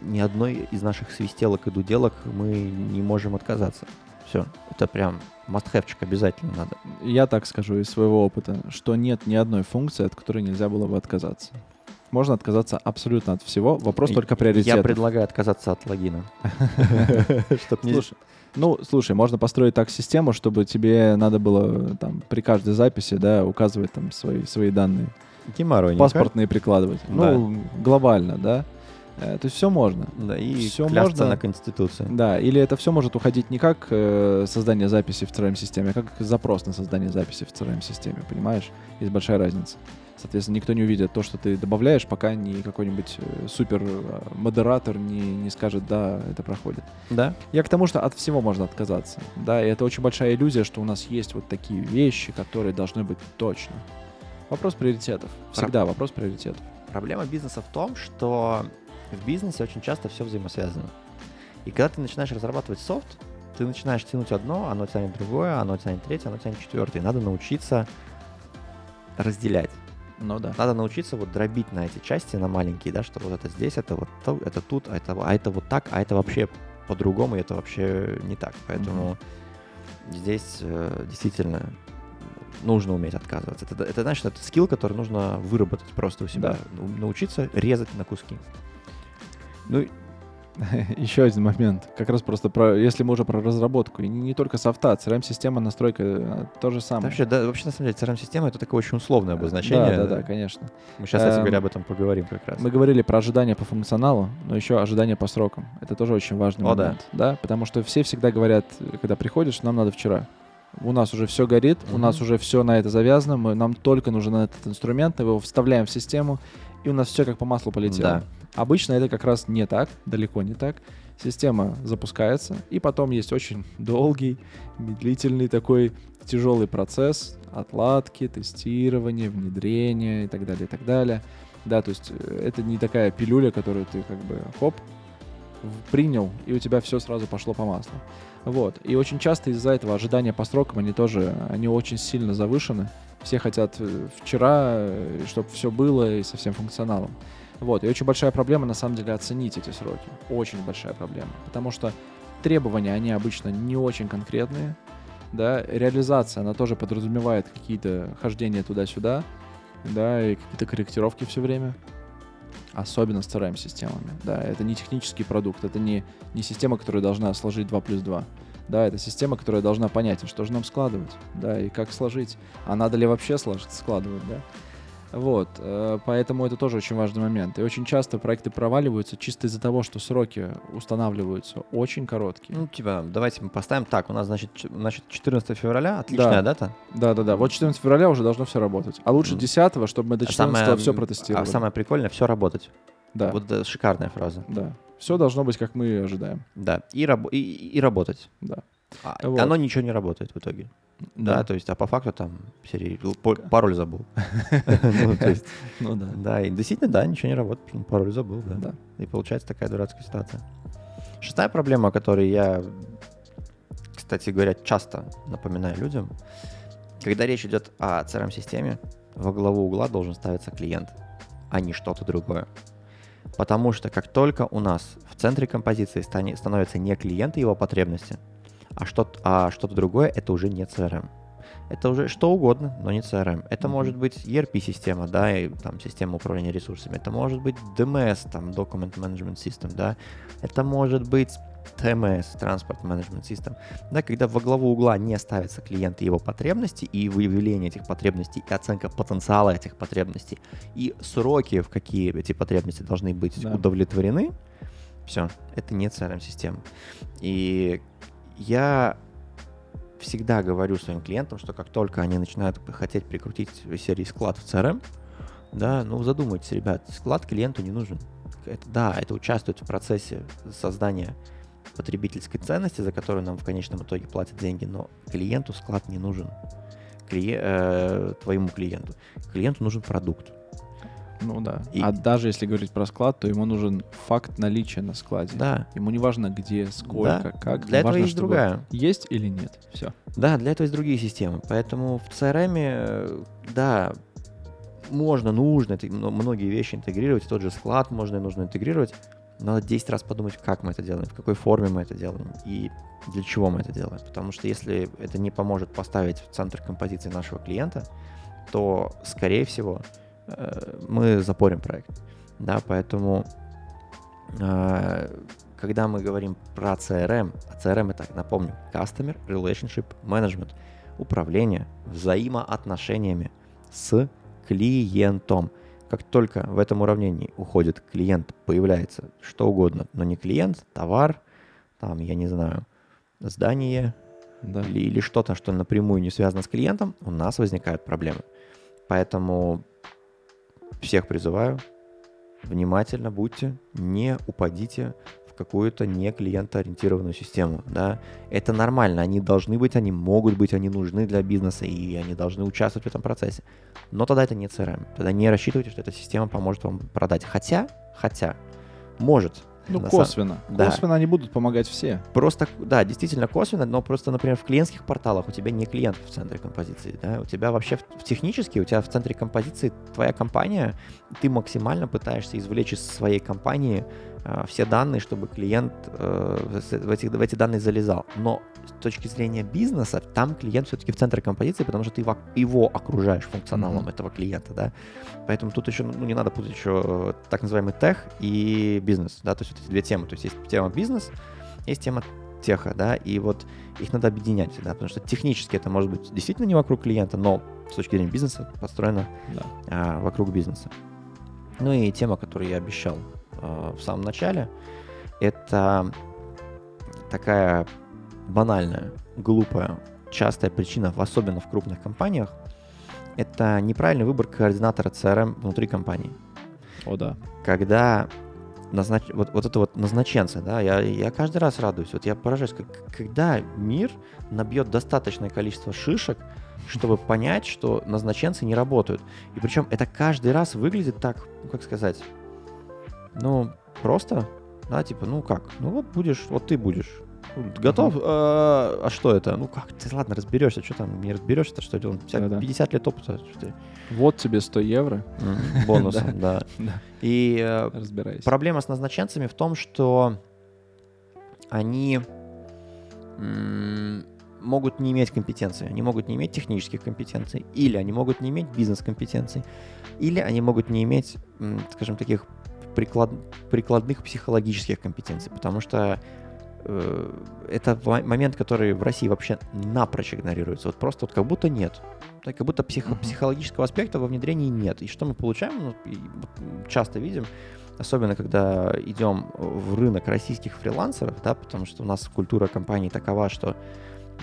ни одной из наших свистелок и дуделок мы не можем отказаться. Все, это прям must обязательно надо. Я так скажу из своего опыта, что нет ни одной функции, от которой нельзя было бы отказаться. Можно отказаться абсолютно от всего. Вопрос только приоритета. Я предлагаю отказаться от логина. Слушай, ну, слушай, можно построить так систему, чтобы тебе надо было там при каждой записи, да, указывать там свои, свои данные. Геморрой. Паспортные прикладывать. Ну, глобально, да. Э, то есть все можно. Да, и все можно на Конституции. Да, или это все может уходить не как э, создание записи в CRM-системе, а как запрос на создание записи в CRM-системе, понимаешь? Есть большая разница. Соответственно, никто не увидит то, что ты добавляешь, пока не какой-нибудь э, супер э, модератор не, не скажет, да, это проходит. Да. Я к тому, что от всего можно отказаться. Да, и это очень большая иллюзия, что у нас есть вот такие вещи, которые должны быть точно. Вопрос приоритетов. Всегда Про... вопрос приоритетов. Проблема бизнеса в том, что в бизнесе очень часто все взаимосвязано. И когда ты начинаешь разрабатывать софт, ты начинаешь тянуть одно, оно тянет другое, оно тянет третье, оно тянет четвертое. И надо научиться разделять. Ну да. Надо научиться вот дробить на эти части, на маленькие, да, что вот это здесь, это вот то, это тут, а это, а это вот так, а это вообще по-другому, и это вообще не так. Поэтому mm-hmm. здесь э, действительно нужно уметь отказываться. Это, это, значит, это скилл, который нужно выработать просто у себя. Да. Научиться резать на куски. Ну, еще один момент. Как раз просто про, если мы уже про разработку. И не, не только софта, CRM-система, настройка э, то же самое. Вообще, да, вообще, на самом деле, CRM-система это такое очень условное обозначение. Да, да, да, конечно. Мы сейчас, кстати говоря, эм, об этом поговорим как раз. Мы говорили про ожидания по функционалу, но еще ожидания по срокам. Это тоже очень важный О, момент. Да. да. Потому что все всегда говорят, когда приходишь, нам надо вчера. У нас уже все горит, mm-hmm. у нас уже все на это завязано, мы, нам только нужен этот инструмент, мы его вставляем в систему, и у нас все как по маслу полетело. Да. Обычно это как раз не так, далеко не так. Система запускается, и потом есть очень долгий, медлительный такой тяжелый процесс отладки, тестирования, внедрения и так далее, и так далее. Да, то есть э, это не такая пилюля, которую ты как бы хоп, принял, и у тебя все сразу пошло по маслу. Вот. И очень часто из-за этого ожидания по срокам, они тоже, они очень сильно завышены. Все хотят э, вчера, э, чтобы все было и со всем функционалом. Вот, и очень большая проблема, на самом деле, оценить эти сроки. Очень большая проблема. Потому что требования, они обычно не очень конкретные, да, реализация, она тоже подразумевает какие-то хождения туда-сюда, да, и какие-то корректировки все время. Особенно с CRM-системами, да, это не технический продукт, это не, не система, которая должна сложить 2 плюс 2. Да, это система, которая должна понять, а что же нам складывать, да, и как сложить, а надо ли вообще сложить, складывать, да. Вот, э, поэтому это тоже очень важный момент. И очень часто проекты проваливаются чисто из-за того, что сроки устанавливаются очень короткие. Ну, типа, давайте мы поставим так. У нас, значит, значит 14 февраля, отличная да. дата? Да, да, да. Вот 14 февраля уже должно все работать. А лучше 10 чтобы мы до 14 а самое, все протестировали. А самое прикольное, все работать. Да. Вот это шикарная фраза. Да. Все должно быть, как мы ожидаем. Да. И, раб- и, и работать. Да. А, вот. Оно ничего не работает в итоге. Да. да, то есть, а по факту там серии пароль забыл. Ну, ну да. Да, и действительно, да, ничего не работает, пароль забыл, да. И получается такая дурацкая ситуация. Шестая проблема, о которой я, кстати говоря, часто напоминаю людям, когда речь идет о CRM-системе, во главу угла должен ставиться клиент, а не что-то другое. Потому что как только у нас в центре композиции становятся не клиенты его потребности, а что-то, а что-то другое это уже не CRM. Это уже что угодно, но не CRM. Это mm-hmm. может быть ERP-система, да, и там система управления ресурсами. Это может быть DMS, там Document Management System, да. Это может быть TMS, Transport Management System, да, когда во главу угла не ставятся клиенты его потребности и выявление этих потребностей и оценка потенциала этих потребностей и сроки, в какие эти потребности должны быть да. удовлетворены, все, это не CRM-система. И я всегда говорю своим клиентам, что как только они начинают хотеть прикрутить серии склад в CRM, да, ну задумайтесь, ребят, склад клиенту не нужен. Это, да, это участвует в процессе создания потребительской ценности, за которую нам в конечном итоге платят деньги, но клиенту склад не нужен. Клие, э, твоему клиенту. Клиенту нужен продукт. Ну да. И... А даже если говорить про склад, то ему нужен факт наличия на складе. Да. Ему не важно где, сколько, да. как. Для этого важно, есть другая. Есть или нет. Все. Да, для этого есть другие системы. Поэтому в CRM, э, да, можно, нужно многие вещи интегрировать, тот же склад можно и нужно интегрировать. Надо 10 раз подумать, как мы это делаем, в какой форме мы это делаем и для чего мы это делаем. Потому что если это не поможет поставить в центр композиции нашего клиента, то, скорее всего, мы запорим проект. Да, поэтому э, когда мы говорим про CRM, а CRM это, напомню, Customer Relationship Management, управление взаимоотношениями с клиентом. Как только в этом уравнении уходит клиент, появляется что угодно, но не клиент, товар, там, я не знаю, здание да. или, или что-то, что напрямую не связано с клиентом, у нас возникают проблемы. Поэтому всех призываю, внимательно будьте, не упадите какую-то не клиентоориентированную систему, да. Это нормально, они должны быть, они могут быть, они нужны для бизнеса, и они должны участвовать в этом процессе. Но тогда это не CRM. Тогда не рассчитывайте, что эта система поможет вам продать. Хотя, хотя, может ну, косвенно. Самом... Косвенно да. они будут помогать все. Просто, да, действительно косвенно, но просто, например, в клиентских порталах у тебя не клиент в центре композиции, да, у тебя вообще в, в технически, у тебя в центре композиции твоя компания, ты максимально пытаешься извлечь из своей компании все данные, чтобы клиент э, в, эти, в эти данные залезал. Но с точки зрения бизнеса, там клиент все-таки в центре композиции, потому что ты его, его окружаешь функционалом mm-hmm. этого клиента, да. Поэтому тут еще, ну, не надо путать еще э, так называемый тех и бизнес, да, то есть вот эти две темы. То есть есть тема бизнес, есть тема теха, да, и вот их надо объединять, да, потому что технически это может быть действительно не вокруг клиента, но с точки зрения бизнеса построено да. а, вокруг бизнеса. Ну и тема, которую я обещал а, в самом начале, это такая банальная, глупая, частая причина, особенно в крупных компаниях, это неправильный выбор координатора CRM внутри компании. О, да. Когда назнач... вот, вот это вот назначенцы, да, я, я каждый раз радуюсь. Вот я поражаюсь, как, когда мир набьет достаточное количество шишек, чтобы понять, что назначенцы не работают. И причем это каждый раз выглядит так, ну, как сказать, ну, просто, да, типа, ну как, ну вот будешь, вот ты будешь Готов? Угу. А, а что это? Ну как? Ты ладно, разберешься. Что там? Не разберешься, что это? 50, 50 лет опыта. Вот тебе 100 евро. Бонусом, да. И э, проблема с назначенцами в том, что они могут не иметь компетенции, они могут не иметь технических компетенций, или они могут не иметь бизнес-компетенций, или они могут не иметь, скажем, таких приклад, прикладных психологических компетенций, потому что Э, это момент, который в России вообще напрочь игнорируется. Вот просто вот как будто нет. Так, как будто психо- uh-huh. психологического аспекта во внедрении нет. И что мы получаем? Ну, часто видим, особенно когда идем в рынок российских фрилансеров, да, потому что у нас культура компании такова, что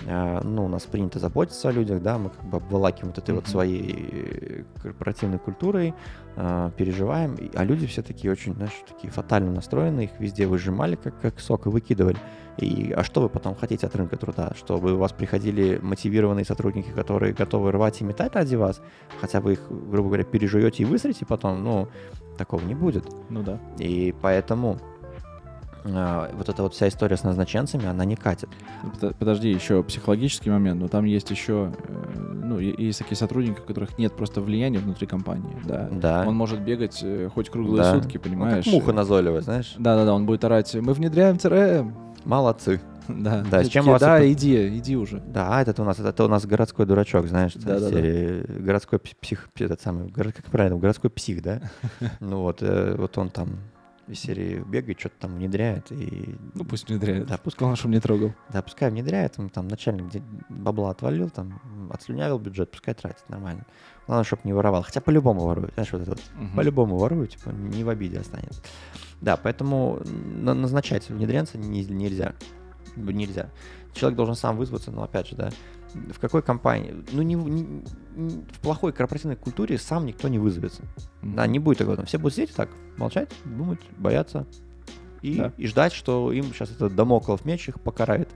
ну, у нас принято заботиться о людях, да, мы как бы обволакиваем вот этой mm-hmm. вот своей корпоративной культурой, э, переживаем, а люди все такие очень, знаешь, такие фатально настроены, их везде выжимали как, как сок и выкидывали. И, а что вы потом хотите от рынка труда? Чтобы у вас приходили мотивированные сотрудники, которые готовы рвать и метать ради вас, хотя вы их, грубо говоря, пережуете и высрете потом, ну, такого не будет. Ну да. И поэтому э, вот эта вот вся история с назначенцами, она не катит. Подожди, еще психологический момент, но там есть еще, э, ну, есть такие сотрудники, у которых нет просто влияния внутри компании, да. Да. Он может бегать э, хоть круглые да. сутки, понимаешь? Ну, как муха назойливая, знаешь? Да-да-да, он будет орать, мы внедряем ЦРМ. Молодцы. Да, да с чем вас Да, это... иди, иди уже. Да, этот у нас, это у нас городской дурачок, знаешь, да, да, серии, да. городской псих, этот самый, как правильно, городской псих, да? Ну вот, э, вот он там из серии бегает, что-то там внедряет. И... Ну пусть внедряет. Да, пусть главное, чтобы не трогал. Да, пускай внедряет, он там начальник где бабла отвалил, там отслюнявил бюджет, пускай тратит нормально. Главное, чтобы не воровал. Хотя по-любому ворует, знаешь, вот это вот. Угу. По-любому ворует, типа, не в обиде останется. Да, поэтому назначать внедренца нельзя. Нельзя. Человек должен сам вызваться, но опять же, да, в какой компании, ну не, не, не в плохой корпоративной культуре сам никто не вызовется. Mm-hmm. Да, не будет такого. Все будут сидеть так, молчать, думать, бояться и, да. и ждать, что им сейчас этот домоклов меч их покарает.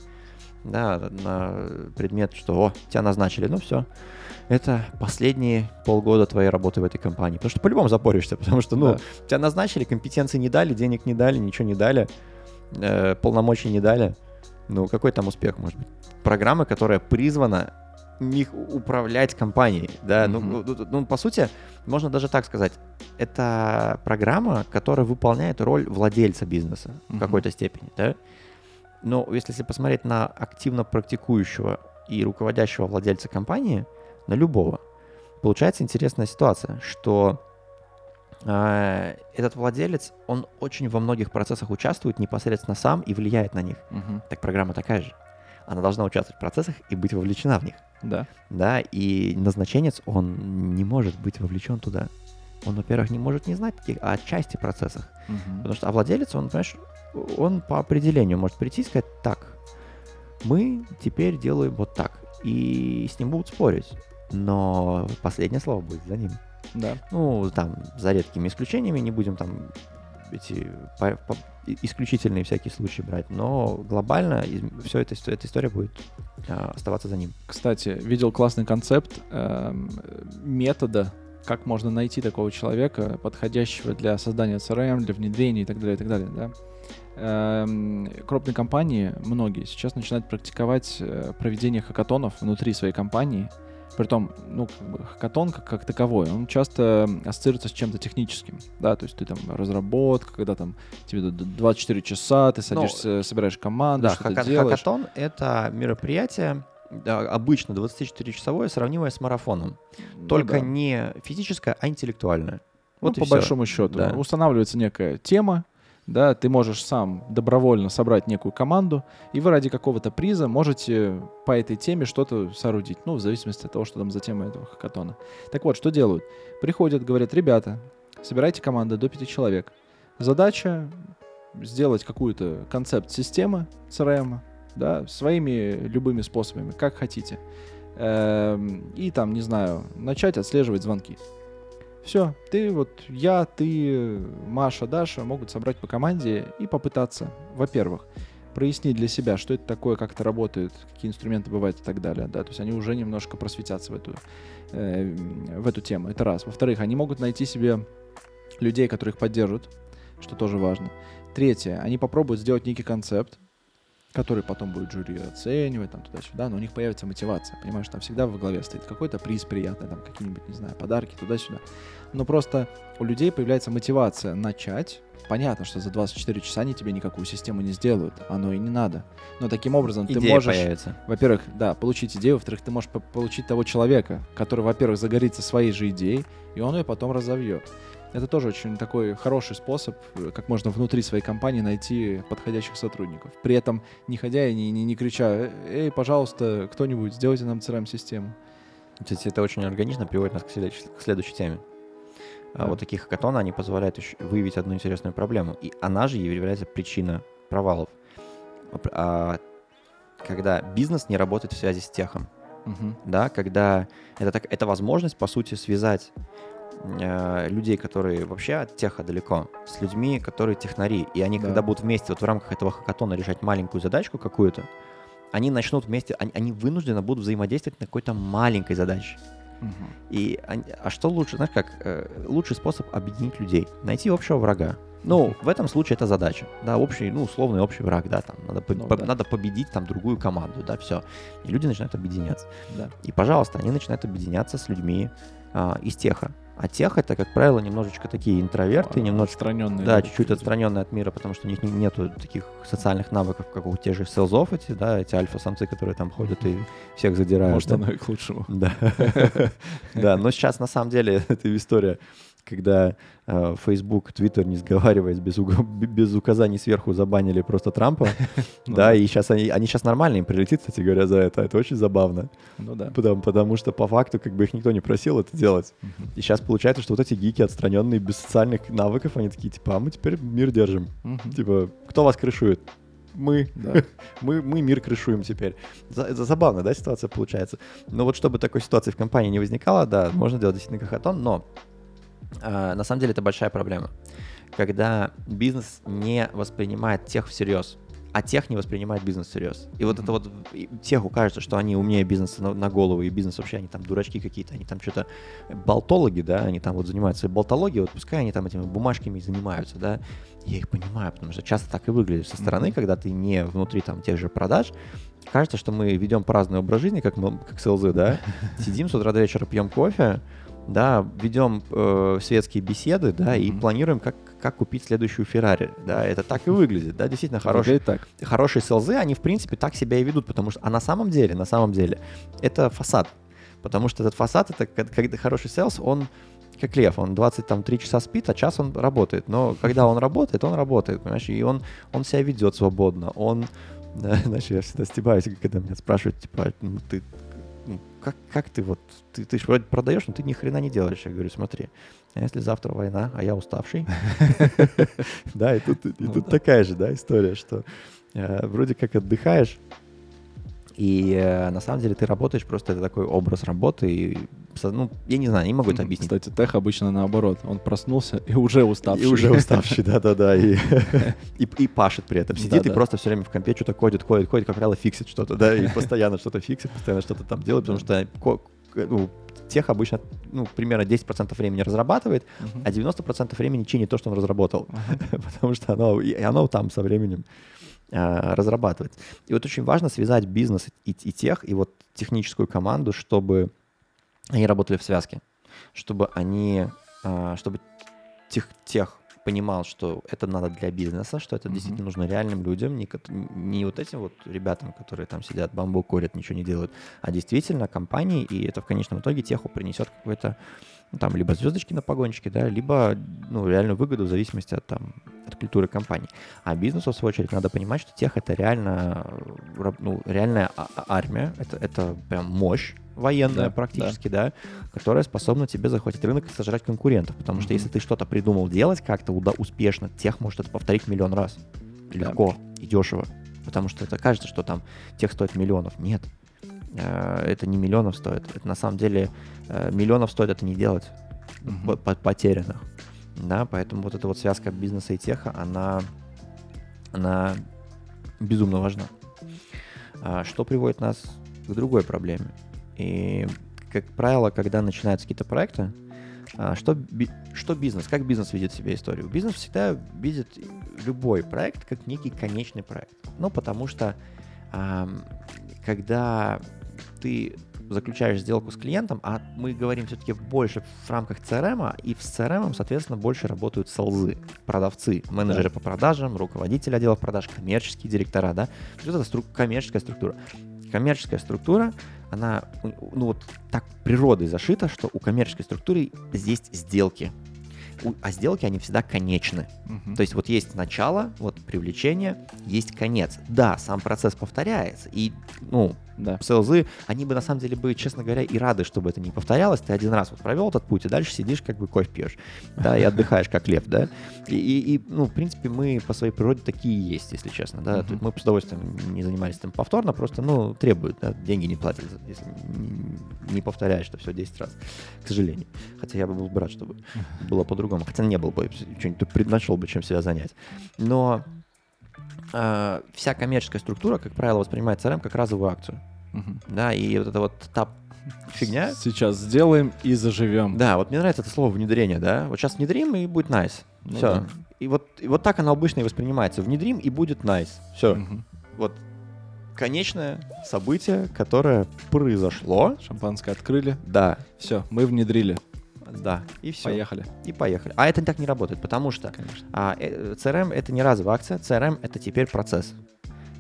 Да, на предмет, что о, тебя назначили, ну все. Это последние полгода твоей работы в этой компании. Потому что по-любому запоришься, потому что, ну, да. тебя назначили, компетенции не дали, денег не дали, ничего не дали, э, полномочий не дали. Ну, какой там успех может быть? Программа, которая призвана управлять компанией, да, mm-hmm. ну, ну, ну, по сути, можно даже так сказать, это программа, которая выполняет роль владельца бизнеса mm-hmm. в какой-то степени, да, но если, если посмотреть на активно практикующего и руководящего владельца компании, на любого, получается интересная ситуация, что этот владелец, он очень во многих процессах участвует непосредственно сам и влияет на них. Угу. Так программа такая же. Она должна участвовать в процессах и быть вовлечена в них. Да. Да, и назначенец, он не может быть вовлечен туда. Он, во-первых, не может не знать о части процессах. Угу. Потому что, а владелец, он, понимаешь, он по определению может прийти и сказать, так, мы теперь делаем вот так. И с ним будут спорить. Но последнее слово будет за ним. Да. Ну, там, за редкими исключениями, не будем там эти по, по, исключительные всякие случаи брать, но глобально все это, эта история будет а, оставаться за ним. Кстати, видел классный концепт э, метода, как можно найти такого человека, подходящего для создания CRM, для внедрения и так далее, и так далее, да. Эм, крупные компании, многие, сейчас начинают практиковать э, проведение хакатонов внутри своей компании. Притом, ну, как бы, хакатон как, как таковой, он часто ассоциируется с чем-то техническим, да, то есть ты там разработка, когда там тебе 24 часа, ты ну, садишься, Но, собираешь команду, да, что-то делаешь. хакатон — это мероприятие, обычно 24-часовое, сравнимое с марафоном. Ну, Только да. не физическое, а интеллектуальное. Вот ну, по все. большому счету. Да. Устанавливается некая тема, да, ты можешь сам добровольно собрать некую команду, и вы ради какого-то приза можете по этой теме что-то соорудить, ну, в зависимости от того, что там за тема этого хакатона. Так вот, что делают? Приходят, говорят, ребята, собирайте команду до пяти человек. Задача сделать какую-то концепт системы CRM, да, своими любыми способами, как хотите. Эм, и там, не знаю, начать отслеживать звонки. Все, ты вот, я, ты, Маша, Даша могут собрать по команде и попытаться, во-первых, прояснить для себя, что это такое, как это работает, какие инструменты бывают и так далее, да, то есть они уже немножко просветятся в эту, э, в эту тему, это раз. Во-вторых, они могут найти себе людей, которые их поддержат, что тоже важно. Третье, они попробуют сделать некий концепт, который потом будет жюри оценивать, там туда-сюда, но у них появится мотивация, понимаешь, там всегда в главе стоит какой-то приз приятный, там какие-нибудь, не знаю, подарки туда-сюда. Но просто у людей появляется мотивация начать. Понятно, что за 24 часа они тебе никакую систему не сделают, оно и не надо. Но таким образом Идея ты можешь, появится. во-первых, да, получить идею, во-вторых, ты можешь получить того человека, который, во-первых, загорится своей же идеей, и он ее потом разовьет. Это тоже очень такой хороший способ, э, как можно внутри своей компании найти подходящих сотрудников. При этом не ходя и не, не, не крича, эй, пожалуйста, кто-нибудь, сделайте нам CRM-систему. Кстати, это очень органично приводит нас к следующей, к следующей теме. Да. А вот такие хакатоны, они позволяют выявить одну интересную проблему. И она же является причиной провалов. А, когда бизнес не работает в связи с техом. Угу. Да, когда это, так, это возможность, по сути, связать э, людей, которые вообще от теха далеко, с людьми, которые технари. И они, да. когда будут вместе вот в рамках этого хакатона решать маленькую задачку какую-то, они начнут вместе, они, они вынуждены будут взаимодействовать на какой-то маленькой задаче. Угу. И, а что лучше, знаешь как, э, лучший способ объединить людей, найти общего врага. Ну, в этом случае это задача, да, общий, ну, условный общий враг, да, там, надо, ну, по, да. надо победить там другую команду, да, все. И люди начинают объединяться. Да. И, пожалуйста, они начинают объединяться с людьми а, из теха. А тех это, как правило, немножечко такие интроверты, а, немножко отстраненные. Да, чуть-чуть отстраненные от мира, потому что у них нету таких социальных навыков, как у тех же селзов эти, да, эти альфа-самцы, которые там ходят и всех задирают. Может, оно и к лучшему. Да. Да, но сейчас на самом деле эта история когда э, Facebook, Twitter, не сговариваясь, без, без указаний сверху забанили просто Трампа, ну да, и сейчас они, они сейчас нормально им прилетит, кстати говоря, за это, это очень забавно. Ну да. Потому, потому что по факту как бы их никто не просил это делать. И сейчас получается, что вот эти гики, отстраненные, без социальных навыков, они такие, типа, а мы теперь мир держим. Типа, кто вас крышует? мы, да. мы, мы мир крышуем теперь. За, за, забавно, да, ситуация получается. Но вот чтобы такой ситуации в компании не возникало, да, можно делать действительно хакатон, но на самом деле это большая проблема. Когда бизнес не воспринимает тех всерьез, а тех не воспринимает бизнес всерьез. И вот это вот теху кажется, что они умнее бизнеса на, на голову, и бизнес вообще, они там дурачки какие-то, они там что-то болтологи, да, они там вот занимаются болтологией, вот пускай они там этими бумажками занимаются, да. Я их понимаю, потому что часто так и выглядит со стороны, mm-hmm. когда ты не внутри там тех же продаж, кажется, что мы ведем праздный образ жизни, как, мы, как СЛЗ, да, сидим с утра до вечера, пьем кофе, да, ведем э, светские беседы, да, mm-hmm. и планируем, как, как купить следующую Феррари, да, это так и выглядит, да, действительно хорошие, так. хорошие селзы, они, в принципе, так себя и ведут, потому что, а на самом деле, на самом деле, это фасад, потому что этот фасад, это когда хороший селс, он как лев, он 23 часа спит, а час он работает, но когда он работает, он работает, понимаешь, и он, он себя ведет свободно, он, да, знаешь, я всегда стебаюсь, когда меня спрашивают, типа, ну, ты как, как ты вот, ты, ты же вроде продаешь, но ты ни хрена не делаешь. Я говорю, смотри, а если завтра война, а я уставший, да, и тут ну такая же, да, история, что э, вроде как отдыхаешь, и э, на самом деле ты работаешь, просто это такой образ работы, и ну, я не знаю, не могу это объяснить. Кстати, тех обычно наоборот. Он проснулся и уже уставший. И уже уставший, да-да-да. И, и, и пашет при этом. Сидит да, и просто все время в компе что-то ходит, ходит, ходит, как правило, фиксит что-то, да, и постоянно что-то фиксит, постоянно что-то там делает, потому что ну, тех обычно ну, примерно 10% времени разрабатывает, uh-huh. а 90% времени чинит то, что он разработал. Uh-huh. Потому что оно, и оно там со временем а, разрабатывает. И вот очень важно связать бизнес и, и тех, и вот техническую команду, чтобы они работали в связке, чтобы они, а, чтобы тех, тех понимал, что это надо для бизнеса, что это mm-hmm. действительно нужно реальным людям, не, не вот этим вот ребятам, которые там сидят, бамбук курят, ничего не делают, а действительно компании, и это в конечном итоге теху принесет какой-то ну, там либо звездочки на погончике, да, либо ну, реальную выгоду в зависимости от, там, от культуры компании. А бизнесу, в свою очередь, надо понимать, что тех это реально, ну, реальная а, а, армия, это, это прям мощь военная да, практически, да. да, которая способна тебе захватить рынок и сожрать конкурентов. Потому mm-hmm. что если ты что-то придумал делать как-то успешно, тех может это повторить миллион раз. Легко да. и дешево. Потому что это кажется, что там тех стоит миллионов. Нет. Э, это не миллионов стоит. Это на самом деле э, миллионов стоит это не делать mm-hmm. потерянных. Да, поэтому вот эта вот связка бизнеса и теха, она, она безумно важна. А что приводит нас к другой проблеме. И, как правило, когда начинаются какие-то проекты, а, что, что бизнес, как бизнес видит себе историю? Бизнес всегда видит любой проект как некий конечный проект. Ну, потому что когда ты заключаешь сделку с клиентом, а мы говорим все-таки больше в рамках CRM, и в CRM, соответственно, больше работают солзы, продавцы, менеджеры да. по продажам, руководители отделов продаж, коммерческие директора, да. Вот это стру- коммерческая структура. Коммерческая структура, она, ну вот так природой зашита, что у коммерческой структуры здесь сделки а сделки, они всегда конечны. Угу. То есть вот есть начало, вот привлечение, есть конец. Да, сам процесс повторяется, и, ну, да. селзы, они бы на самом деле бы, честно говоря, и рады, чтобы это не повторялось. Ты один раз вот провел этот путь, и дальше сидишь, как бы кофе пьешь, да, и отдыхаешь, как лев, да. И, и, и, ну, в принципе, мы по своей природе такие есть, если честно, да. Uh-huh. Мы с удовольствием не занимались этим повторно, просто, ну, требуют, да, деньги не платят, если не, повторяешь это все 10 раз, к сожалению. Хотя я бы был бы рад, чтобы было по-другому. Хотя не был бы, что-нибудь нашел бы, чем себя занять. Но э, вся коммерческая структура, как правило, воспринимает CRM как разовую акцию. Угу. Да, и вот это вот та фигня. Сейчас сделаем и заживем. Да, вот мне нравится это слово внедрение, да. Вот сейчас внедрим и будет nice. Ну, Все. Да. И вот, и вот так оно обычно и воспринимается. Внедрим и будет nice. Все. Угу. Вот конечное событие, которое произошло. Шампанское открыли. Да. Все, мы внедрили. Да, и все. Поехали. И поехали. А это так не работает, потому что а, э, CRM это не разовая акция, CRM это теперь процесс.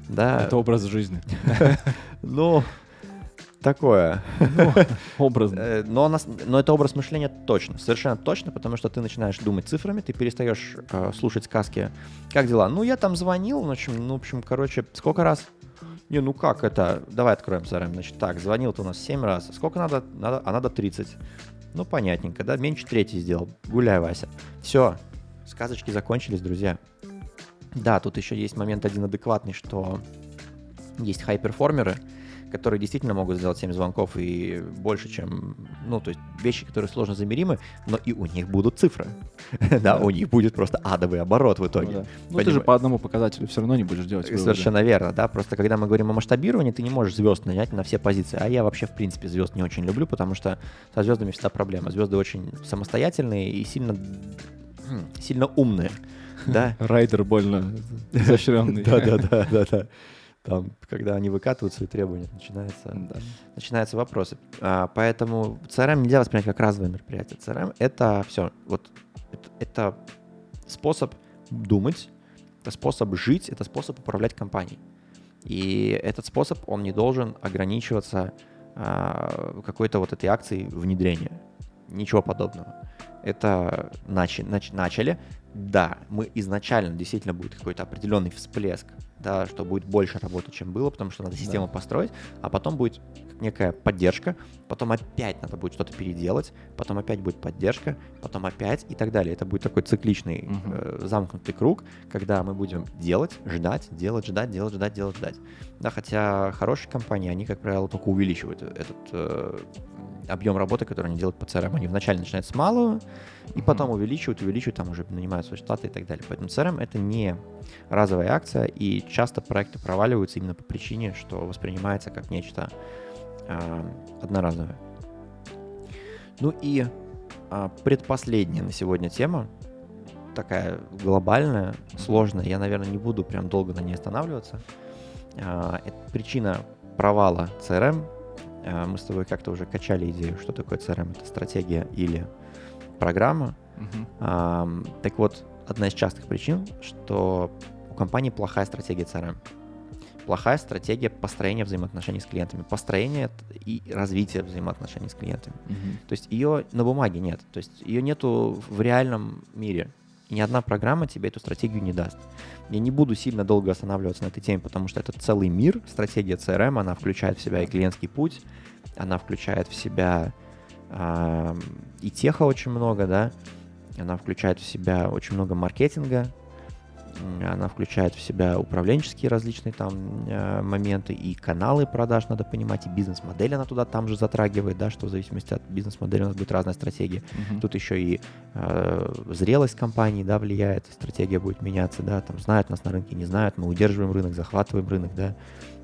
Да. Это образ жизни. Ну, такое. Ну, образ. Э, но, но это образ мышления точно, совершенно точно, потому что ты начинаешь думать цифрами, ты перестаешь э, слушать сказки. Как дела? Ну, я там звонил, в общем, ну, в общем, короче, сколько раз? Не, ну как это? Давай откроем CRM. Значит, так, звонил ты у нас 7 раз. Сколько надо? надо? А надо 30. Ну, понятненько, да? Меньше третий сделал. Гуляй, Вася. Все, сказочки закончились, друзья. Да, тут еще есть момент один адекватный, что есть хай-перформеры, которые действительно могут сделать 7 звонков и больше, чем, ну, то есть вещи, которые сложно замеримы, но и у них будут цифры. да, у них будет просто адовый оборот в итоге. Ну, ты же по одному показателю все равно не будешь делать Совершенно верно, да, просто когда мы говорим о масштабировании, ты не можешь звезд нанять на все позиции, а я вообще, в принципе, звезд не очень люблю, потому что со звездами всегда проблема. Звезды очень самостоятельные и сильно, сильно умные. Да. Райдер больно изощренный. Да, да, да, да, да. Там, когда они выкатывают свои требования, начинается, да. начинаются вопросы. А, поэтому CRM нельзя воспринять как разовое мероприятие. CRM — это все. Вот это, это способ думать, это способ жить, это способ управлять компанией. И этот способ, он не должен ограничиваться а, какой-то вот этой акцией внедрения. Ничего подобного. Это начали, нач, начали. Да, мы изначально действительно будет какой-то определенный всплеск да, что будет больше работы, чем было, потому что надо систему да. построить, а потом будет некая поддержка, потом опять надо будет что-то переделать, потом опять будет поддержка, потом опять и так далее. Это будет такой цикличный угу. э, замкнутый круг, когда мы будем делать, ждать, делать, ждать, делать, ждать, делать, ждать. Да, хотя хорошие компании, они, как правило, только увеличивают этот э, объем работы, который они делают по CRM. Они вначале начинают с малого, и потом увеличивают, увеличивают, там уже нанимают свои штаты и так далее. Поэтому CRM — это не разовая акция, и часто проекты проваливаются именно по причине, что воспринимается как нечто э, одноразовое. Ну и э, предпоследняя на сегодня тема, такая глобальная, сложная, я, наверное, не буду прям долго на ней останавливаться. Э, это причина провала CRM мы с тобой как-то уже качали идею, что такое CRM. Это стратегия или программа. Uh-huh. Так вот, одна из частых причин, что у компании плохая стратегия CRM. Плохая стратегия построения взаимоотношений с клиентами, построения и развития взаимоотношений с клиентами. Uh-huh. То есть ее на бумаге нет, то есть ее нету в реальном мире. Ни одна программа тебе эту стратегию не даст. Я не буду сильно долго останавливаться на этой теме, потому что это целый мир. Стратегия CRM, она включает в себя и клиентский путь, она включает в себя э, и теха очень много, да, она включает в себя очень много маркетинга, она включает в себя управленческие различные там э, моменты и каналы продаж, надо понимать, и бизнес-модель она туда там же затрагивает, да, что в зависимости от бизнес-модели у нас будет разная стратегия. Uh-huh. Тут еще и э, зрелость компании, да, влияет, стратегия будет меняться, да, там знают нас на рынке, не знают, мы удерживаем рынок, захватываем рынок, да,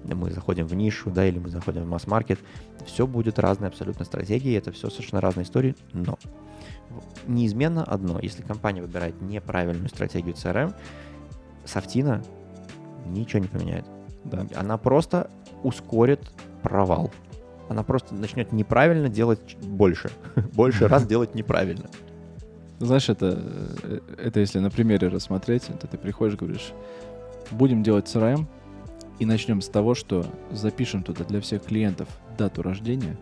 мы заходим в нишу, да, или мы заходим в масс-маркет. Все будет разные абсолютно стратегии, это все совершенно разные истории, но неизменно одно, если компания выбирает неправильную стратегию CRM, софтина ничего не поменяет. Да. Она просто ускорит провал. Она просто начнет неправильно делать больше. больше раз делать неправильно. Знаешь, это, э, это если на примере рассмотреть, то ты приходишь, говоришь, будем делать CRM, и начнем с того, что запишем туда для всех клиентов дату рождения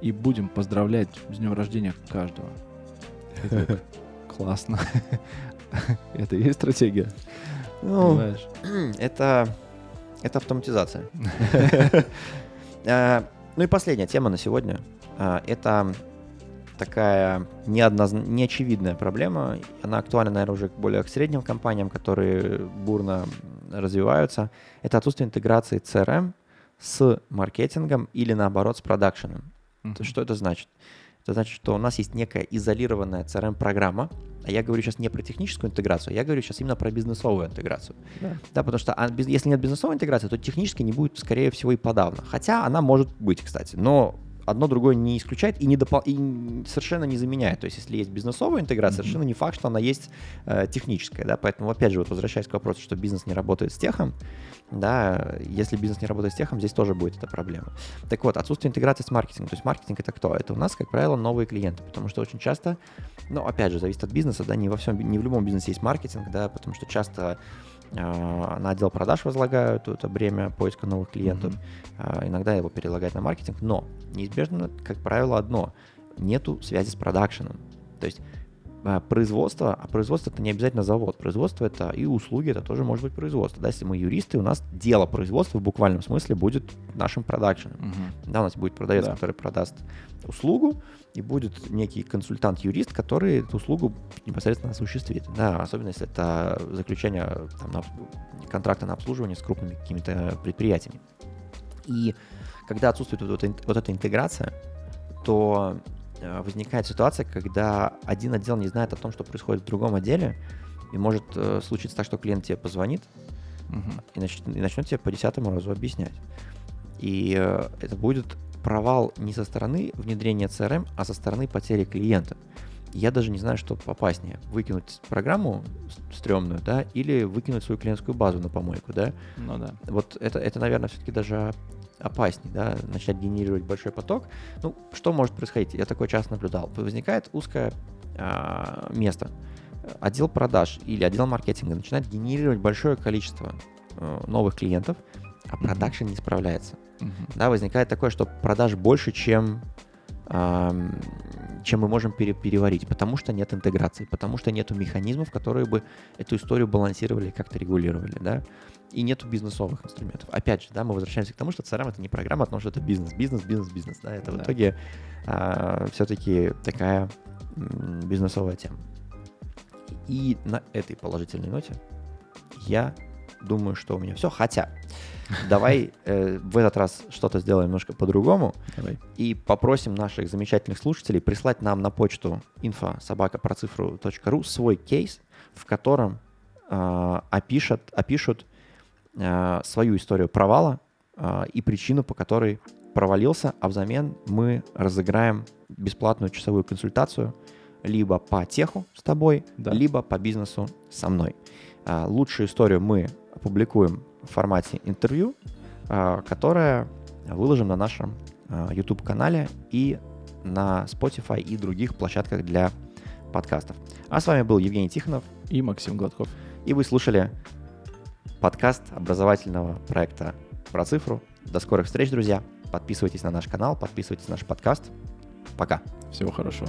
и будем поздравлять с днем рождения каждого. Классно. Это и есть стратегия. Ну, это, это автоматизация. Э, ну и последняя тема на сегодня. Э, это такая неодноз... неочевидная проблема. Она актуальна, наверное, уже более к средним компаниям, которые бурно развиваются. Это отсутствие интеграции CRM с маркетингом или наоборот с продакшеном. Mm-hmm. Что это значит? Это значит, что у нас есть некая изолированная CRM-программа, а я говорю сейчас не про техническую интеграцию, я говорю сейчас именно про бизнесовую интеграцию. Да, да потому что а, если нет бизнесовой интеграции, то технически не будет, скорее всего, и подавно. Хотя она может быть, кстати, но одно другое не исключает и, не допол- и совершенно не заменяет. То есть, если есть бизнесовая интеграция, mm-hmm. совершенно не факт, что она есть э, техническая. Да? Поэтому, опять же, вот возвращаясь к вопросу, что бизнес не работает с техом, да, если бизнес не работает с техом, здесь тоже будет эта проблема. Так вот, отсутствие интеграции с маркетингом. То есть маркетинг это кто? Это у нас, как правило, новые клиенты, потому что очень часто, ну, опять же, зависит от бизнеса, да, не во всем, не в любом бизнесе есть маркетинг, да, потому что часто на отдел продаж возлагают это бремя поиска новых клиентов, mm-hmm. э, иногда его перелагают на маркетинг, но неизбежно, как правило, одно — нету связи с продакшеном. То есть а, производство, а производство это не обязательно завод, производство это и услуги, это тоже может быть производство. Да, если мы юристы, у нас дело производства в буквальном смысле будет нашим продакшеном. Угу. Да, у нас будет продавец, да. который продаст услугу, и будет некий консультант-юрист, который эту услугу непосредственно осуществит. Да, особенно если это заключение там, на, контракта на обслуживание с крупными какими-то предприятиями. И когда отсутствует вот, вот, вот эта интеграция, то Э, возникает ситуация, когда один отдел не знает о том, что происходит в другом отделе, и может э, случиться так, что клиент тебе позвонит uh-huh. и, нач- и начнет тебе по десятому разу объяснять. И э, это будет провал не со стороны внедрения CRM, а со стороны потери клиента. я даже не знаю, что опаснее. Выкинуть программу стрёмную, да, или выкинуть свою клиентскую базу на помойку, да? Ну да. Вот это, это наверное, все-таки даже опаснее, да, начать генерировать большой поток. Ну, что может происходить? Я такое часто наблюдал. Возникает узкое а, место. Отдел продаж или отдел маркетинга начинает генерировать большое количество а, новых клиентов, а продакшн не справляется. Да, возникает такое, что продаж больше, чем, чем мы можем пере- переварить, потому что нет интеграции, потому что нет механизмов, которые бы эту историю балансировали и как-то регулировали, да и нету бизнесовых инструментов. Опять же, да, мы возвращаемся к тому, что CRM это не программа, потому что это бизнес, бизнес, бизнес, бизнес, да, это да. в итоге а, все-таки такая бизнесовая тема. И на этой положительной ноте я думаю, что у меня все. Хотя, давай э, в этот раз что-то сделаем немножко по-другому. Давай. И попросим наших замечательных слушателей прислать нам на почту info собака про цифру.ру свой кейс, в котором э, опишут, опишут э, свою историю провала э, и причину, по которой провалился, а взамен мы разыграем бесплатную часовую консультацию либо по теху с тобой, да. либо по бизнесу со мной. Э, лучшую историю мы опубликуем в формате интервью, э, которое выложим на нашем э, YouTube-канале и на Spotify и других площадках для подкастов. А с вами был Евгений Тихонов и Максим Гладков. И вы слушали подкаст образовательного проекта про цифру. До скорых встреч, друзья. Подписывайтесь на наш канал, подписывайтесь на наш подкаст. Пока. Всего хорошего.